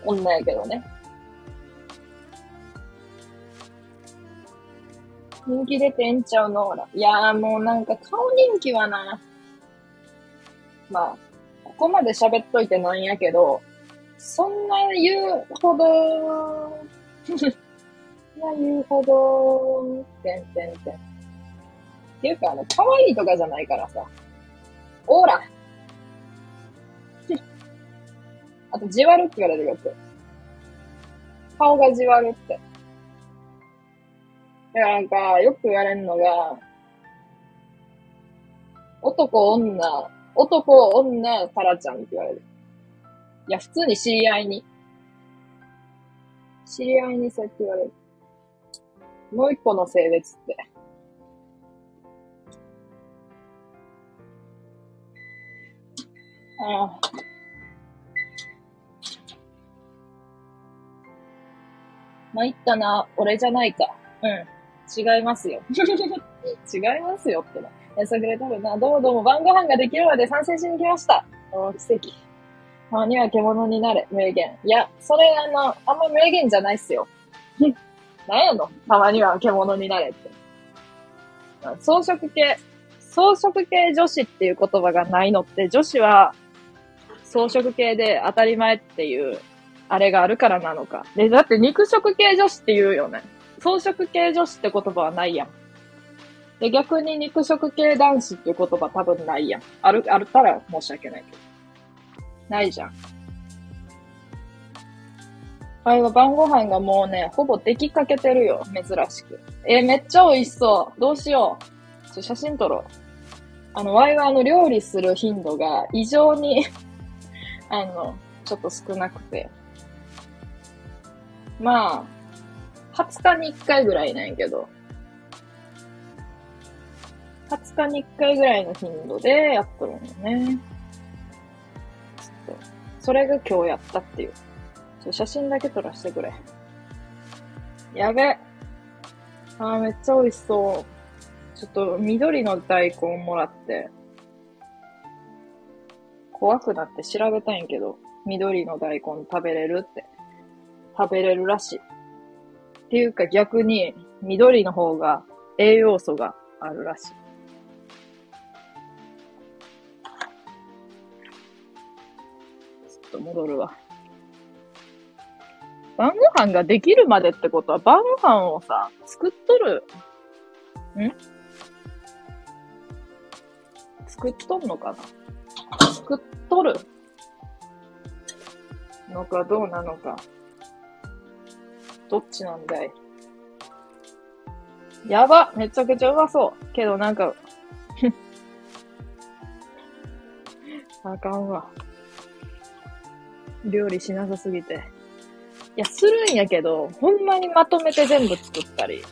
女やけどね。人気出てんちゃうのほら。いやーもうなんか顔人気はな。まあ、ここまで喋っといてなんやけど、そんな言うほど、な言うほど、てんてんてん。っていうか、あの、可愛いとかじゃないからさ。オーラ あと、じわるって言われるよく。顔がじわるって。で、なんか、よく言われるのが、男、女、男、女、タラちゃんって言われる。いや、普通に知り合いに。知り合いにそうやって言われる。もう一個の性別って。ああ。参ったな、俺じゃないか。うん。違いますよ。違いますよってな。やさぐれとるな。どうもどうも晩ご飯ができるまで参戦しに来ました。お奇跡。たまには獣になれ、名言。いや、それあの、あんま名言じゃないっすよ。何やの？たまには獣になれって。装飾系、装飾系女子っていう言葉がないのって、女子は装飾系で当たり前っていうあれがあるからなのか。で、だって肉食系女子って言うよね。装飾系女子って言葉はないやん。で、逆に肉食系男子っていう言葉多分ないやん。ある、あったら申し訳ないけど。ないじゃん。あいは晩ご飯がもうね、ほぼ出来かけてるよ。珍しく。えー、めっちゃ美味しそう。どうしよう。ちょ、写真撮ろう。あの、ワイはあの、料理する頻度が異常に あの、ちょっと少なくて。まあ、20日に1回ぐらいなんやけど、20日に1回ぐらいの頻度でやっとるんよね。ちょっと、それが今日やったっていう。ちょ写真だけ撮らせてくれ。やべ。あーめっちゃ美味しそう。ちょっと緑の大根もらって、怖くなって調べたいんけど、緑の大根食べれるって。食べれるらしい。っていうか逆に緑の方が栄養素があるらしい。ちょっと戻るわ。晩ご飯ができるまでってことは晩ご飯をさ、作っとる。ん？作っとんのかな？作っとるのかどうなのか。どっちなんだい？やばめちゃくちゃうまそう。けどなんか あかんわ。料理しなさすぎて。いや、するんやけど、ほんまにまとめて全部作ったり。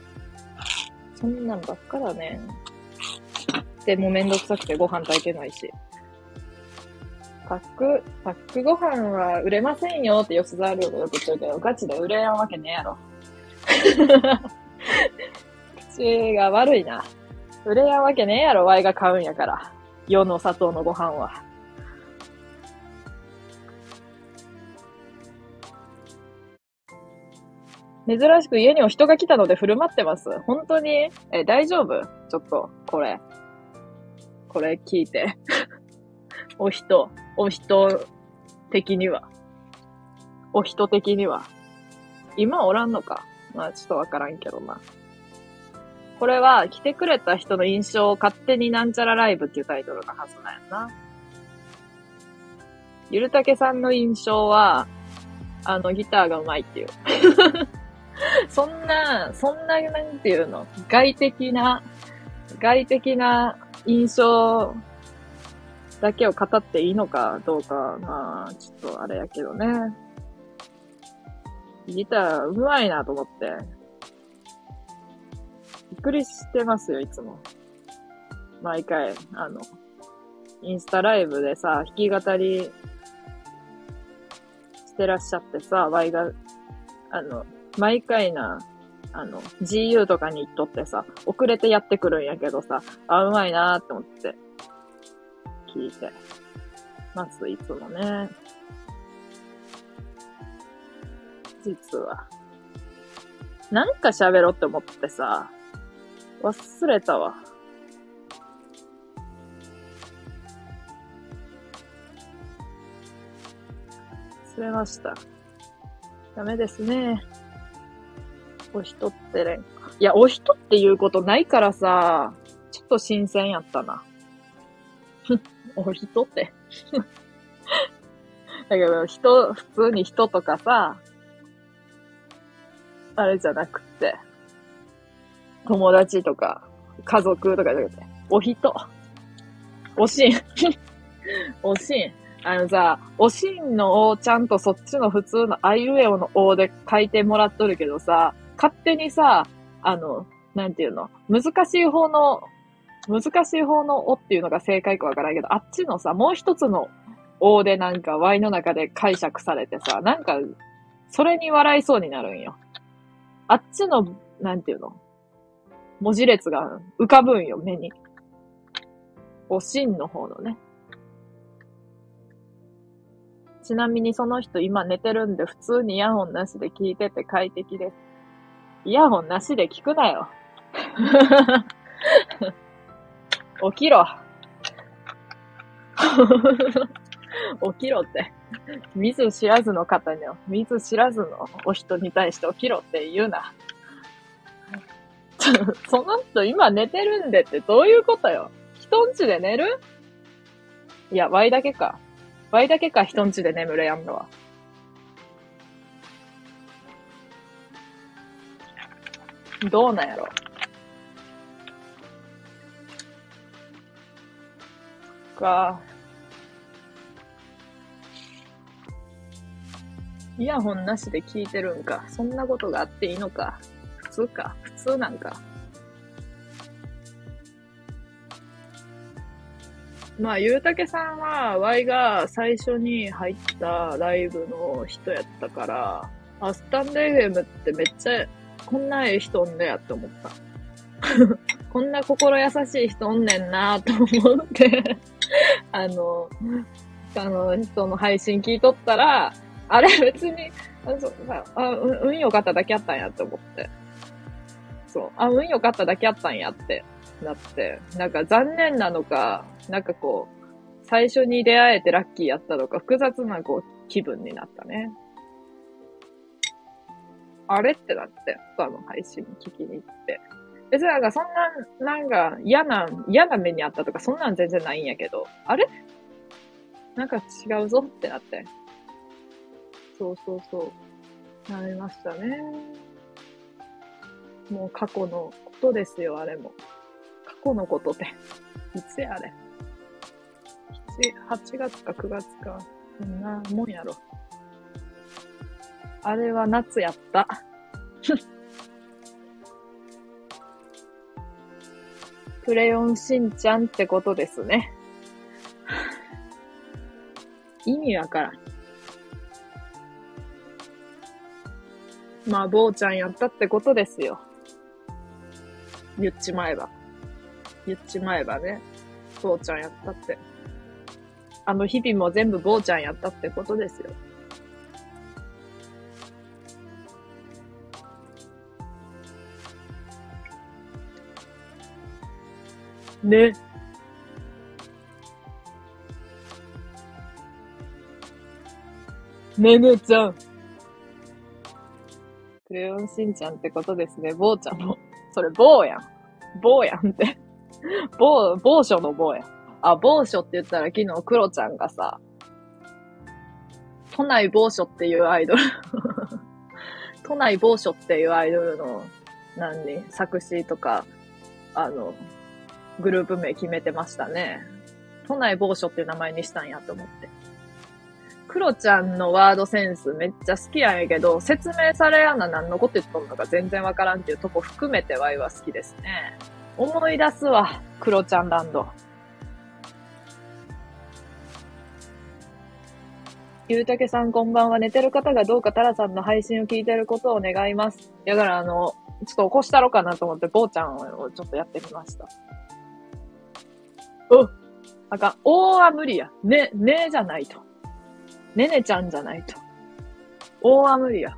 そんなんばっかだね。でもめんどくさくてご飯炊いてないし。パック、パックご飯は売れませんよって吉沢亮がよく言ってるけど、ガチで売れやんわけねえやろ。口が悪いな。売れやんわけねえやろ、ワイが買うんやから。世の砂糖のご飯は。珍しく家にも人が来たので振る舞ってます。本当に？え、大丈夫？ちょっと、これ。これ聞いて。お人、お人的には。お人的には。今おらんのか？まあちょっとわからんけどな。これは来てくれた人の印象を勝手になんちゃらライブっていうタイトルのはずなんやな。ゆるたけさんの印象は、あのギターがうまいっていう。そんな、そんな、なんていうの、外的な、外的な印象だけを語っていいのかどうか、まあ、ちょっとあれやけどね。ギターうまいなと思って。びっくりしてますよ、いつも。毎回、あの、インスタライブでさ、弾き語りしてらっしゃってさ、ワイが、あの、毎回な、あの、GU とかに行っとってさ、遅れてやってくるんやけどさ、あ、うまいなーって思って、聞いてます、いつもね。実は。なんか喋ろうって思ってさ、忘れたわ。忘れました。ダメですね。お人ってね。いや、お人っていうことないからさ、ちょっと新鮮やったな。お人って だけど、人、普通に人とかさ、あれじゃなくて、友達とか、家族とかじゃなくて、お人。おしん。おしん。あのさ、おしんのおちゃんとそっちの普通のあいうえおのおで書いてもらっとるけどさ、勝手にさ、あの、なんていうの、難しい方の、難しい方のおっていうのが正解かわからないけど、あっちのさ、もう一つのおでなんか Y の中で解釈されてさ、なんか、それに笑いそうになるんよ。あっちの、なんていうの？文字列が浮かぶんよ、目に。こう、真の方のね。ちなみにその人今寝てるんで普通にイヤホンなしで聞いてて快適です。イヤホンなしで聞くなよ。起きろ。起きろって。見ず知らずの方に、見ず知らずのお人に対して起きろって言うな。その人今寝てるんでってどういうことよ人んちで寝る？いや、ワイだけか。ワイだけか人んちで眠れやんのは。どうなんやろ？か。イヤホンなしで聞いてるんか。そんなことがあっていいのか。普通か。普通なんか。まあ、ゆうたけさんは、Y が最初に入ったライブの人やったから、あ、スタンド FM ってめっちゃ、こんなええ人おんねやって思った。こんな心優しい人おんねんなと思って あの、あの、人の配信聞いとったら、あれ別に、あそあ運良かっただけあったんやって思って。そう。あ、運良かっただけあったんやってなって、なんか残念なのか、なんかこう、最初に出会えてラッキーやったのか、複雑なこう気分になったね。あれってなって、他の配信聞きに行って。別になんかそんな、なんか嫌な、嫌な目にあったとかそんなん全然ないんやけど、あれ？なんか違うぞってなって。そうそうそう。なりましたね。もう過去のことですよ、あれも。過去のことって。いつやあれ。8月か9月か。そんなもんやろ。あれは夏やった。クレヨンしんちゃんってことですね。意味わからん。まあ、坊ちゃんやったってことですよ。言っちまえば。言っちまえばね。坊ちゃんやったって。あの日々も全部坊ちゃんやったってことですよ。ね。ねねちゃん。クレヨンしんちゃんってことですね。坊ちゃんも。それ、坊やん。坊やんって。坊、坊所の坊やん。あ、坊所って言ったら昨日クロちゃんがさ、都内某所っていうアイドル 都内某所っていうアイドルの、何、作詞とか、あの、グループ名決めてましたね。都内某所っていう名前にしたんやと思って。クロちゃんのワードセンスめっちゃ好きやんやけど、説明されやな何のこと言っとんのか全然わからんっていうとこ含めてワイは好きですね。思い出すわ、クロちゃんランド。ゆうたけさんこんばんは。寝てる方がどうかタラさんの配信を聞いてることを願います。だからあの、ちょっと起こしたろかなと思って、坊ちゃんをちょっとやってみました。おあかん。おーは無理や。ね、ねじゃないと。ねねちゃんじゃないと。おーは無理や。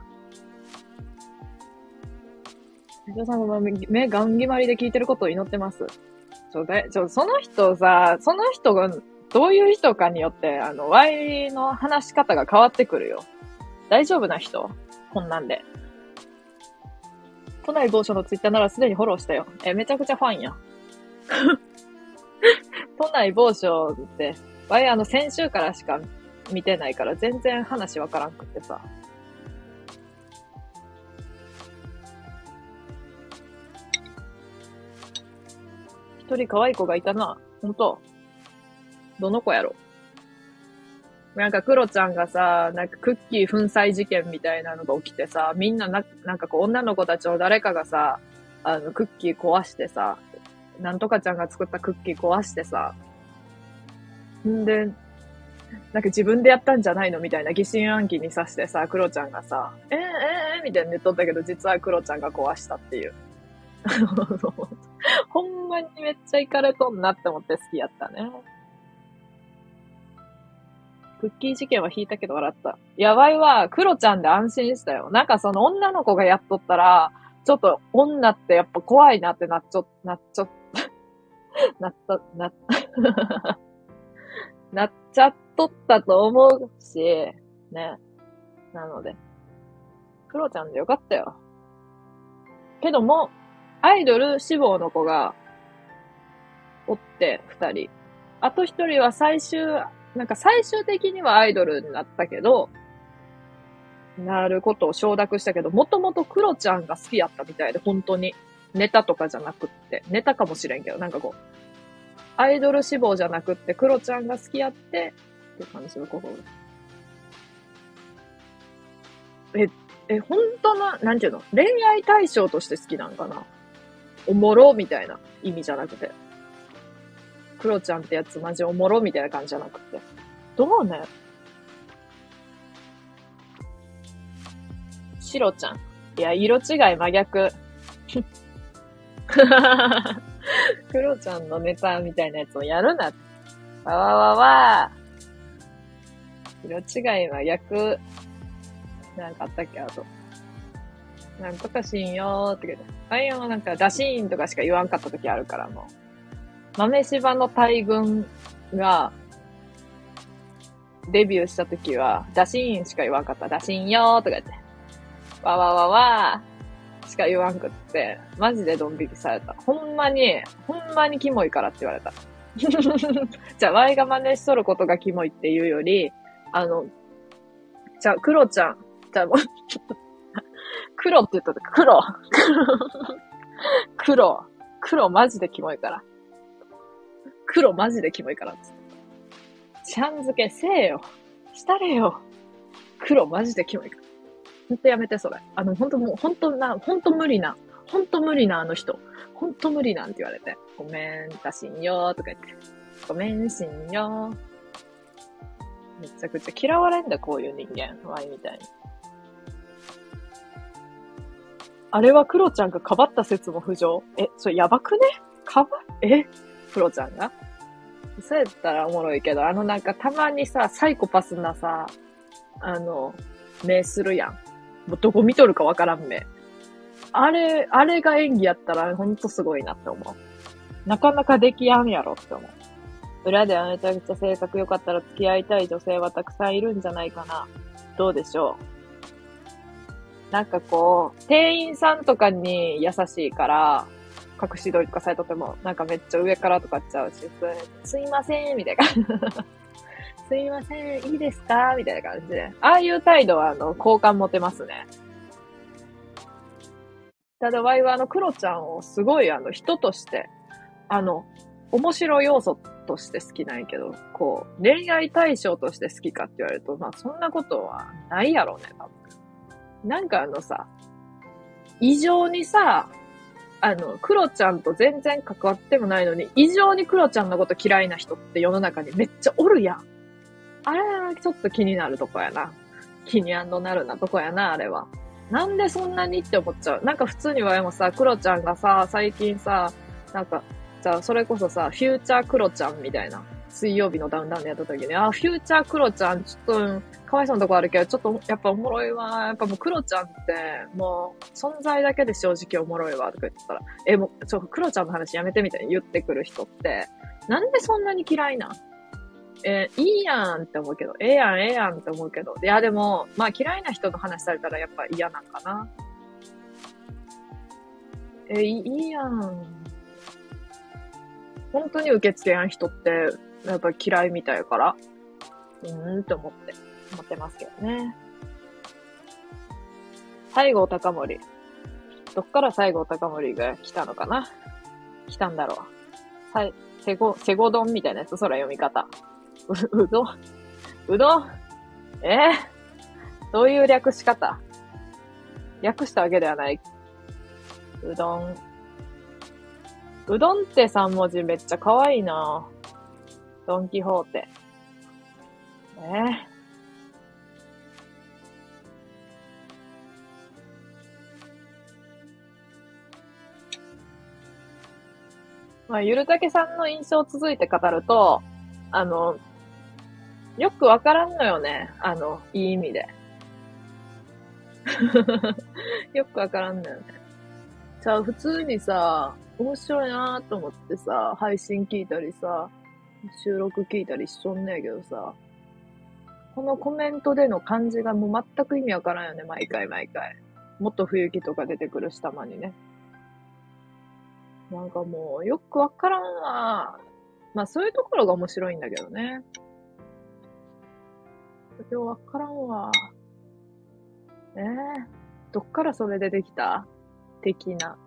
伊藤さんも目ガン決まりで聞いてることを祈ってます。ちょ、だちょ、その人さ、その人がどういう人かによって、あの、Y の話し方が変わってくるよ。大丈夫な人？こんなんで。都内某所のツイッターならすでにフォローしたよ。え、めちゃくちゃファンや。都内某所って、わいあの先週からしか見てないから全然話わからんくってさ。一人可愛い子がいたな。ほんと。どの子やろなんか、クロちゃんがさ、なんかクッキー粉砕事件みたいなのが起きてさ、みんなな、なんかこう女の子たちを誰かがさ、あの、クッキー壊してさ、なんとかちゃんが作ったクッキー壊してさ、んで、なんか自分でやったんじゃないのみたいな疑心暗鬼にさしてさ、クロちゃんがさ、えー、えー、えー、みたいな言っとったけど、実はクロちゃんが壊したっていう。ほんまにめっちゃイカれとんなって思って好きやったね。クッキー事件は引いたけど笑った。やばいわ、クロちゃんで安心したよ。なんかその女の子がやっとったら、ちょっと女ってやっぱ怖いなってなっちょ、なっちょ、なった、な、なっちゃっとったと思うし、ね。なので、クロちゃんでよかったよ。けども、アイドル志望の子が、おって、二人。あと一人は最終、なんか最終的にはアイドルになったけど、なることを承諾したけど、もともとクロちゃんが好きやったみたいで、本当に。ネタとかじゃなくって。ネタかもしれんけど、なんかこう、アイドル志望じゃなくって、クロちゃんが好きやって、って感じの子がえ、え、本当な、なんていうの恋愛対象として好きなんかな？おもろみたいな意味じゃなくて。クロちゃんってやつマジおもろみたいな感じじゃなくて。どうねシロちゃん。いや、色違い真逆。クロちゃんのネタみたいなやつをやるな。わわわわ色違い真逆。なんかあったっけ？あと。なんとかしんよーって言って。あいよ、なんか、ダシーンとかしか言わんかった時あるから、もう。豆柴の大群が、デビューした時は、ダシーンしか言わんかった。ダシーンよーとか言って。わわわわーしか言わんくって、マジでドン引きされた。ほんまに、ほんまにキモいからって言われた。じゃあ、ワイが真似しとることがキモいっていうより、あの、じゃあ、クロちゃん、じゃあもう 黒って言った時、黒黒黒マジでキモいから。黒マジでキモいから。ちゃん付けせえよ。したれよ。黒マジでキモいから。ほんとやめて、それ。あの、ほんともう、ほんとな、ほんと無理な。ほんと無理な、あの人。ほんと無理なんて言われて。ごめん、だしんよーとか言って。ごめんしんよー。めちゃくちゃ嫌われんだ、こういう人間。ワイみたいに。あれはクロちゃんがかばった説も浮上え、それやばくね？かば、え？クロちゃんが？そうやったらおもろいけど、あのなんかたまにさ、サイコパスなさ、あの、目するやん。もうどこ見とるかわからん目。あれ、あれが演技やったらほんとすごいなって思う。なかなかできやんやろって思う。裏ではめちゃくちゃ性格良かったら付き合いたい女性はたくさんいるんじゃないかな。どうでしょうなんかこう、店員さんとかに優しいから、隠し撮りとかされとても、なんかめっちゃ上からとかっちゃうし、すいません、みたいな。すいません、いいですか？みたいな感じで。ああいう態度は、あの、好感持てますね。ただ、ワイはあの、クロちゃんをすごい、あの、人として、あの、面白い要素として好きなんやけど、こう、恋愛対象として好きかって言われると、まあ、そんなことはないやろうね、多分。なんかあのさ、異常にさ、あの、クロちゃんと全然関わってもないのに、異常にクロちゃんのこと嫌いな人って世の中にめっちゃおるやん。あれはちょっと気になるとこやな。気にあんのなるなとこやな、あれは。なんでそんなにって思っちゃう。なんか普通にはもさ、クロちゃんがさ、最近さ、なんか、じゃあそれこそさ、フューチャークロちゃんみたいな。水曜日のダウンタウンでやった時に、あ、フューチャークロちゃん、ちょっと、かわいそうなとこあるけど、ちょっと、やっぱおもろいわ。やっぱもうクロちゃんって、もう、存在だけで正直おもろいわ、とか言ってたら、え、もう、ちょ、クロちゃんの話やめてみたいに言ってくる人って、なんでそんなに嫌いなん？えー、いいやんって思うけど、ええやん、ええやんって思うけど。いや、でも、まあ嫌いな人の話されたらやっぱ嫌なんかな。えー、いいやん。本当に受け付けやん人って、やっぱ嫌いみたいから、うーんって思って、思ってますけどね。西郷隆盛。どっから西郷隆盛が来たのかな来たんだろう。さい、セゴ、セゴ丼みたいなやつ、そら読み方。う、うどんうどん？え？ー、どういう略し方？略したわけではない。うどん。うどんって3文字めっちゃ可愛いなドンキホーテ。ねまあ、ゆるたけさんの印象を続いて語ると、あの、よくわからんのよね。あの、いい意味で。よくわからんのよね。じゃあ、普通にさ、面白いなと思ってさ、配信聞いたりさ、収録聞いたりしとんねんけどさ、このコメントでの感じがもう全く意味わからんよね、毎回毎回。もっと冬木とか出てくるしたまにね。なんかもう、よくわからんわ。まあそういうところが面白いんだけどね。よくわからんわ。ええー、どっからそれ出てきた？的な。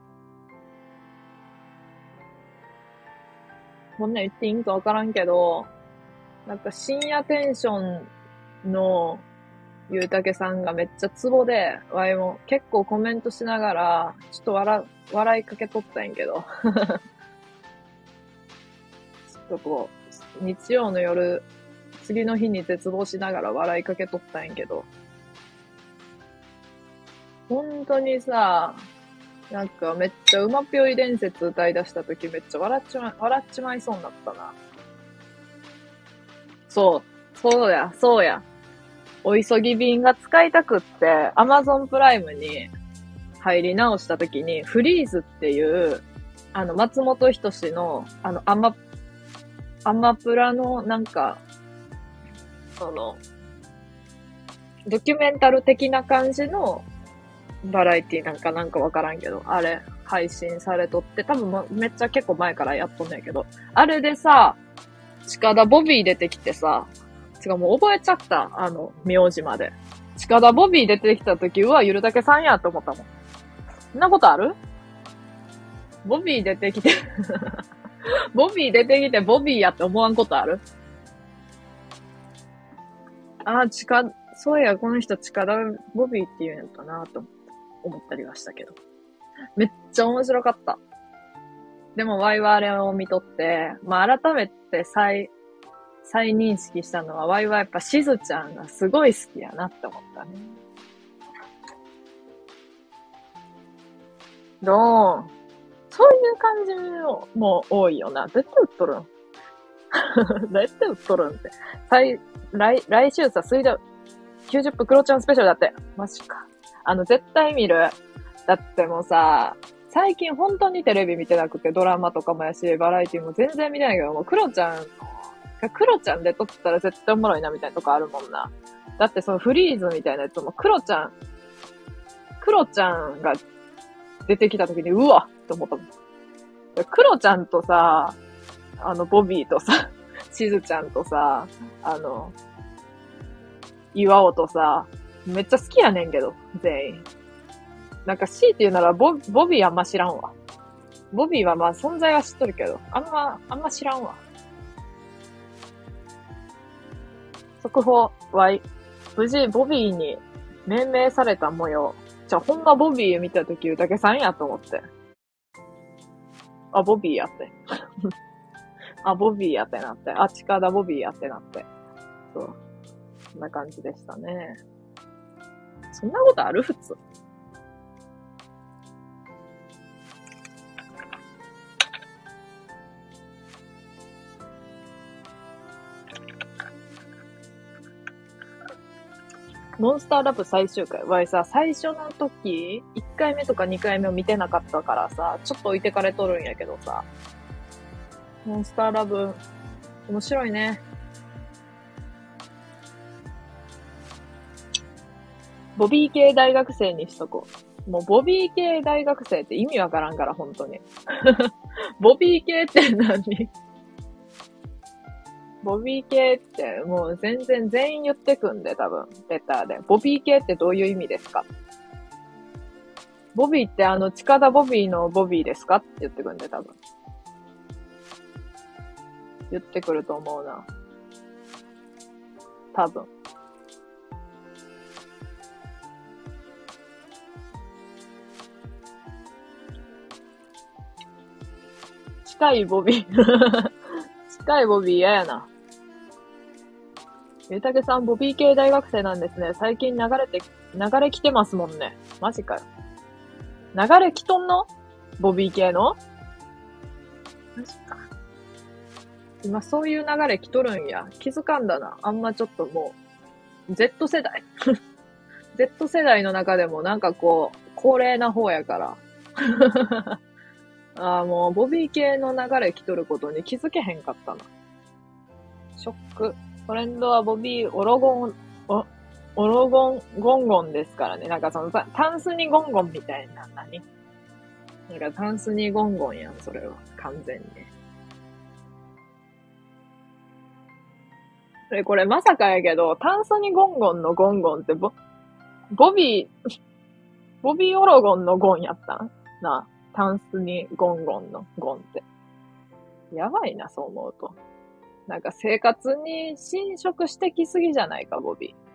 こんなん言っていいんかわからんけど、なんか深夜テンションのゆうたけさんがめっちゃツボで、わいも結構コメントしながら、ちょっと笑、笑いかけとったんやけど。ょっとこう、日曜の夜、次の日に絶望しながら笑いかけとったんやけど。本当にさ、なんかめっちゃ馬ぴょい伝説歌い出した時めっちゃ笑っちま、笑っちまいそうになったな。そう、そうや、そうや。お急ぎ便が使いたくって、アマゾンプライムに入り直した時に、フリーズっていう、あの、松本人志の、あの、アマ、アマプラのなんか、その、ドキュメンタル的な感じのバラエティなんかなんかわからんけど、あれ、配信されとって、多分めっちゃ結構前からやっとんねんけど、あれでさ、近田ボビー出てきてさ、違う、もう覚えちゃった。あの、名字まで。近田ボビー出てきた時は、ゆるたけさんやって思ったもん。そんなことある？ボビー出てきて ボビー出てきてボビーやって思わんことある？ああ、近、そういや、この人近田ボビーって言うんやったなと思ったりはしたけど。めっちゃ面白かった。でも、ワイはあれを見とって、まあ、改めて再、再認識したのは、ワイはやっぱしずちゃんがすごい好きやなって思ったね。どう？そういう感じもう多いよな。絶対売っとるん。絶対売っとるんって。再、来、来週さ、水道、90分クロちゃんスペシャルだって。マジか。あの、絶対見る。だってもうさ、最近本当にテレビ見てなくて、ドラマとかもやし、バラエティも全然見てないけど、もうクロちゃんクロちゃんで撮ったら絶対おもろいなみたいなとこあるもんな。だってそのフリーズみたいなやつも、クロちゃん、クロちゃんが出てきた時に、うわって思った。クロちゃんとさ、あの、ボビーとさ、しずちゃんとさ、あの、岩尾とさ、めっちゃ好きやねんけど、全員。なんか C って言うならボ、ボビーあんま知らんわ。ボビーはまあ存在は知っとるけど、あんま、あんま知らんわ。速報、Y。無事、ボビーに命名された模様。じゃ、ほんまボビー見たとき、うたけさんやと思って。あ、ボビーやって。あ、ボビーやってなって。あ、近田ボビーやってなって。そう。そんな感じでしたね。そんなことある？普通。モンスターラブ最終回はさ、最初の時、1回目とか2回目を見てなかったからさ、ちょっと置いてかれとるんやけどさ、モンスターラブ、面白いね。ボビー系大学生にしとこう。もうボビー系大学生って意味わからんから、本当に。ボビー系って何？ボビー系ってもう全然全員言ってくんで、多分、レターで。ボビー系ってどういう意味ですか？ボビーってあの、近田ボビーのボビーですか？って言ってくんで、多分。言ってくると思うな。多分。近いボビー近いボビー嫌やな。ゆたけさん、ボビー系大学生なんですね。最近流れて、流れ来てますもんね。マジかよ。流れ来とんの？ボビー系の？マジか。今そういう流れ来とるんや。気づかんだな。あんまちょっともう、Z 世代 ?Z 世代の中でもなんかこう、高齢な方やから。ああ、もう、ボビー系の流れ来とることに気づけへんかったな。ショック。トレンドはボビー、オロゴン、お、オロゴン、ゴンゴンですからね。なんかそのさ、タンスにゴンゴンみたいな、何なんかタンスにゴンゴンやん、それは。完全にね。で、これまさかやけど、タンスにゴンゴンのゴンゴンってボ、ボビー、ボビーオロゴンのゴンやったん？なあタンスにゴンゴンのゴンって。やばいな、そう思うと。なんか生活に侵食してきすぎじゃないか、ボビー。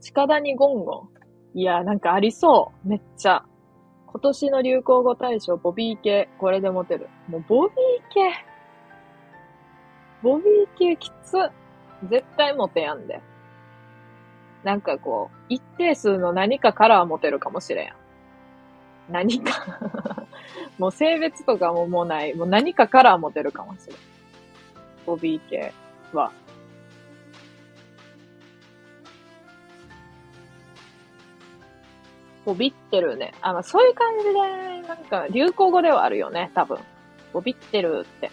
近田にゴンゴン。いや、なんかありそう。めっちゃ。今年の流行語大賞、ボビー系。これでモテる。もう、ボビー系。ボビー系きつ。絶対モテやんで。なんかこう、一定数の何かからはモテるかもしれん。何か もう性別とかももうない。もう何かからはモテるかもしれん。ボビー系は。ボビってるね。あ、まあ、そういう感じで、なんか、流行語ではあるよね、多分。ボビってるって。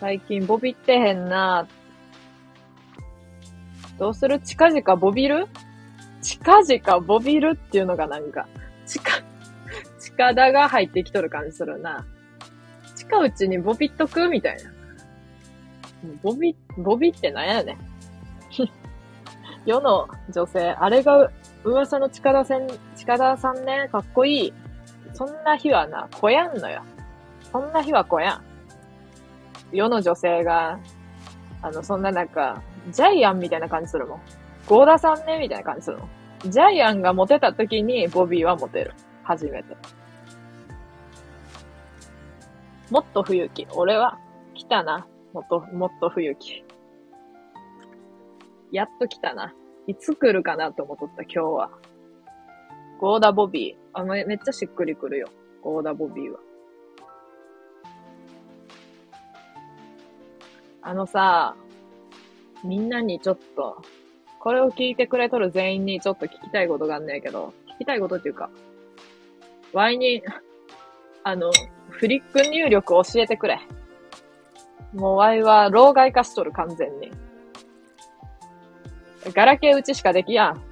最近ボビってへんなーっどうする？近々ボビる近々ボビるっていうのがなんか、近、近田が入ってきとる感じするな。近うちにボビっとくみたいな。ボビ、ボビってなんやねん。世の女性、あれが噂の近田さん、近田さんね、かっこいい。そんな日はな、来やんのよ。そんな日は来やん。世の女性が、あの、そんななんか、ジャイアンみたいな感じするもん。ゴーダさんね？みたいな感じするもん。ジャイアンがモテた時にボビーはモテる。初めて。もっと冬木。俺は来たな。もっと、もっと冬木。やっと来たな。いつ来るかなと思っとった、今日は。ゴーダボビー。あの、めっちゃしっくりくるよ。ゴーダボビーは。あのさ、みんなにちょっと、これを聞いてくれとる全員にちょっと聞きたいことがあんねんけど、聞きたいことっていうか、ワイに、あの、フリック入力教えてくれ。もうワイは老害化しとる完全に。ガラケーうちしかできやん。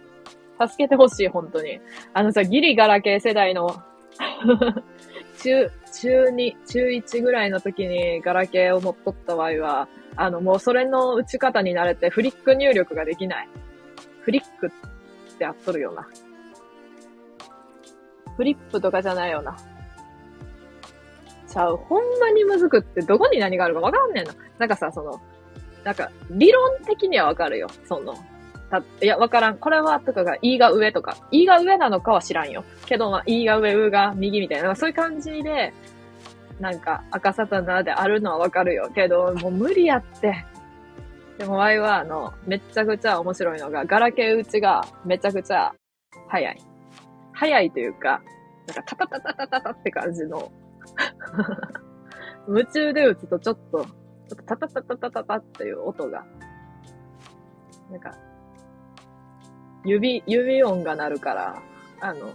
助けてほしい、本当に。あのさ、ギリガラケー世代の 中、中2、中1ぐらいの時にガラケーを持っとった場合は、あの、もうそれの打ち方に慣れてフリック入力ができない。フリックってやっとるよな。フリップとかじゃないよな。ちゃう。ほんまにむずくってどこに何があるかわかんねえの。なんかさ、その、なんか、理論的にはわかるよ。その、た、いや、わからん。これは、とかが、E が上とか、E が上なのかは知らんよ。けど、まあ、E が上、U が右みたいな、そういう感じで、なんか、赤サタナであるのはわかるよ。けど、もう無理やって。でも、ワイは、あの、めちゃくちゃ面白いのが、ガラケー打ちがめちゃくちゃ早い。早いというか、なんか、タタタタタタタって感じの 夢中で打つとちょっと、ちょっとタタタタタタタっていう音が、なんか、指、指音が鳴るから、あの、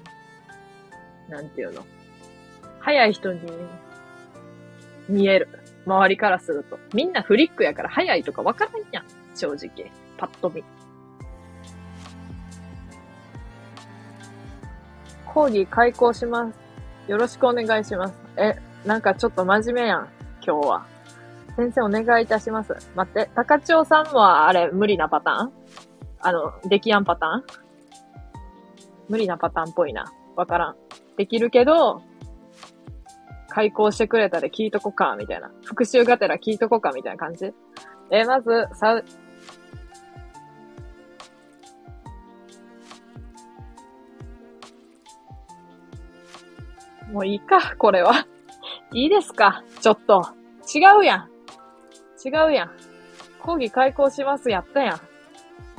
なんていうの。早い人に見える。周りからすると。みんなフリックやから早いとかわからんやん。正直。パッと見。講義開講します。よろしくお願いします。え、なんかちょっと真面目やん。今日は。先生お願いいたします。待って、高千代さんもあれ無理なパターン？あの、できやんパターン？無理なパターンっぽいな。わからん。できるけど、開講してくれたで聞いとこか、みたいな。復習がてら聞いとこか、みたいな感じ？えー、まず、さ、もういいか、これは。いいですか？ちょっと。違うやん。違うやん。講義開講しますやったやん。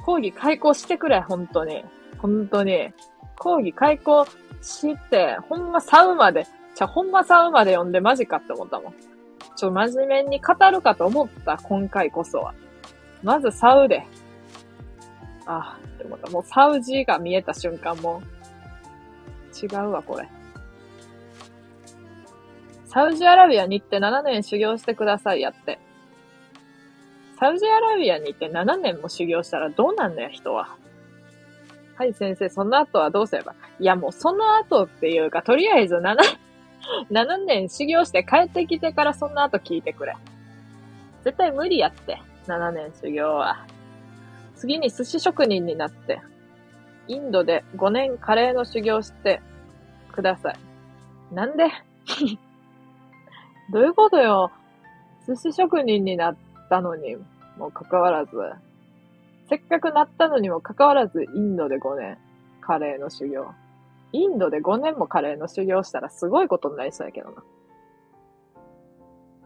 講義開講してくれ、本当に。本当に。講義開講して、ほんまサウまで、じゃ、ほんまサウまで読んでマジかって思ったもん。ちょ、真面目に語るかと思った、今回こそは。まずサウで。ああ、って思った。もうサウジが見えた瞬間も、違うわ、これ。サウジアラビアに行って7年修行してくださいやって。サウジアラビアに行って7年も修行したらどうなんのや、人は。はい、先生、その後はどうすればいや、もうその後っていうか、とりあえず7、7年修行して帰ってきてからその後聞いてくれ。絶対無理やって、7年修行は。次に寿司職人になって、インドで5年カレーの修行してください。なんで？どういうことよ。寿司職人になったのにもかかわらず、せっかくなったのにもかかわらず、インドで5年、カレーの修行。インドで5年もカレーの修行したらすごいことになりそうやけどな。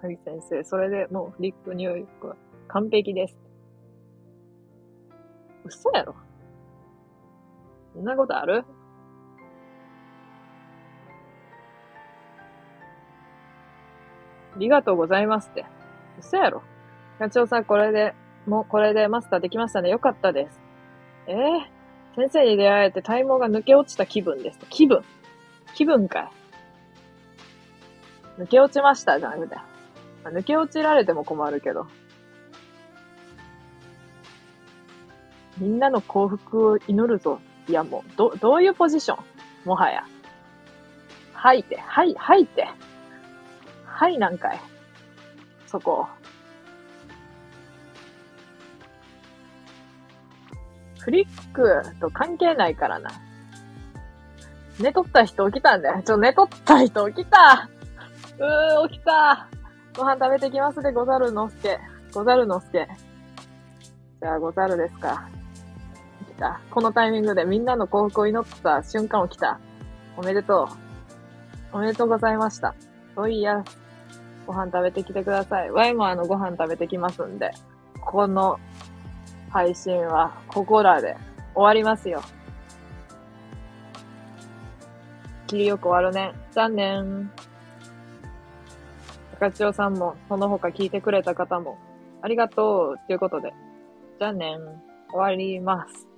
はい、先生。それでもうフリック入力は完璧です。嘘やろ。そんなことある？ありがとうございますって。嘘やろ。課長さん、これでもうこれでマスターできましたね。よかったです。ええー、先生に出会えて体毛が抜け落ちた気分です。気分気分かい。抜け落ちましたじゃなくて。抜け落ちられても困るけど。みんなの幸福を祈るぞ。いやもう、ど、どういうポジション？もはや。吐いて、はい、吐いて。はいなんかい。そこ。フリックと関係ないからな。寝とった人起きたんだよ。ちょ、寝とった人起きたうー、起きたご飯食べてきますで、ござるのすけ。ござるのすけ。じゃあ、ござるですか。来た。このタイミングでみんなの幸福を祈った瞬間起きた。おめでとう。おめでとうございました。おいや、ご飯食べてきてください。ワイもあのご飯食べてきますんで、この配信はここらで終わりますよ。きりよく終わるね。残念。高千代さんも、その他聞いてくれた方も、ありがとうということで、じゃね。終わります。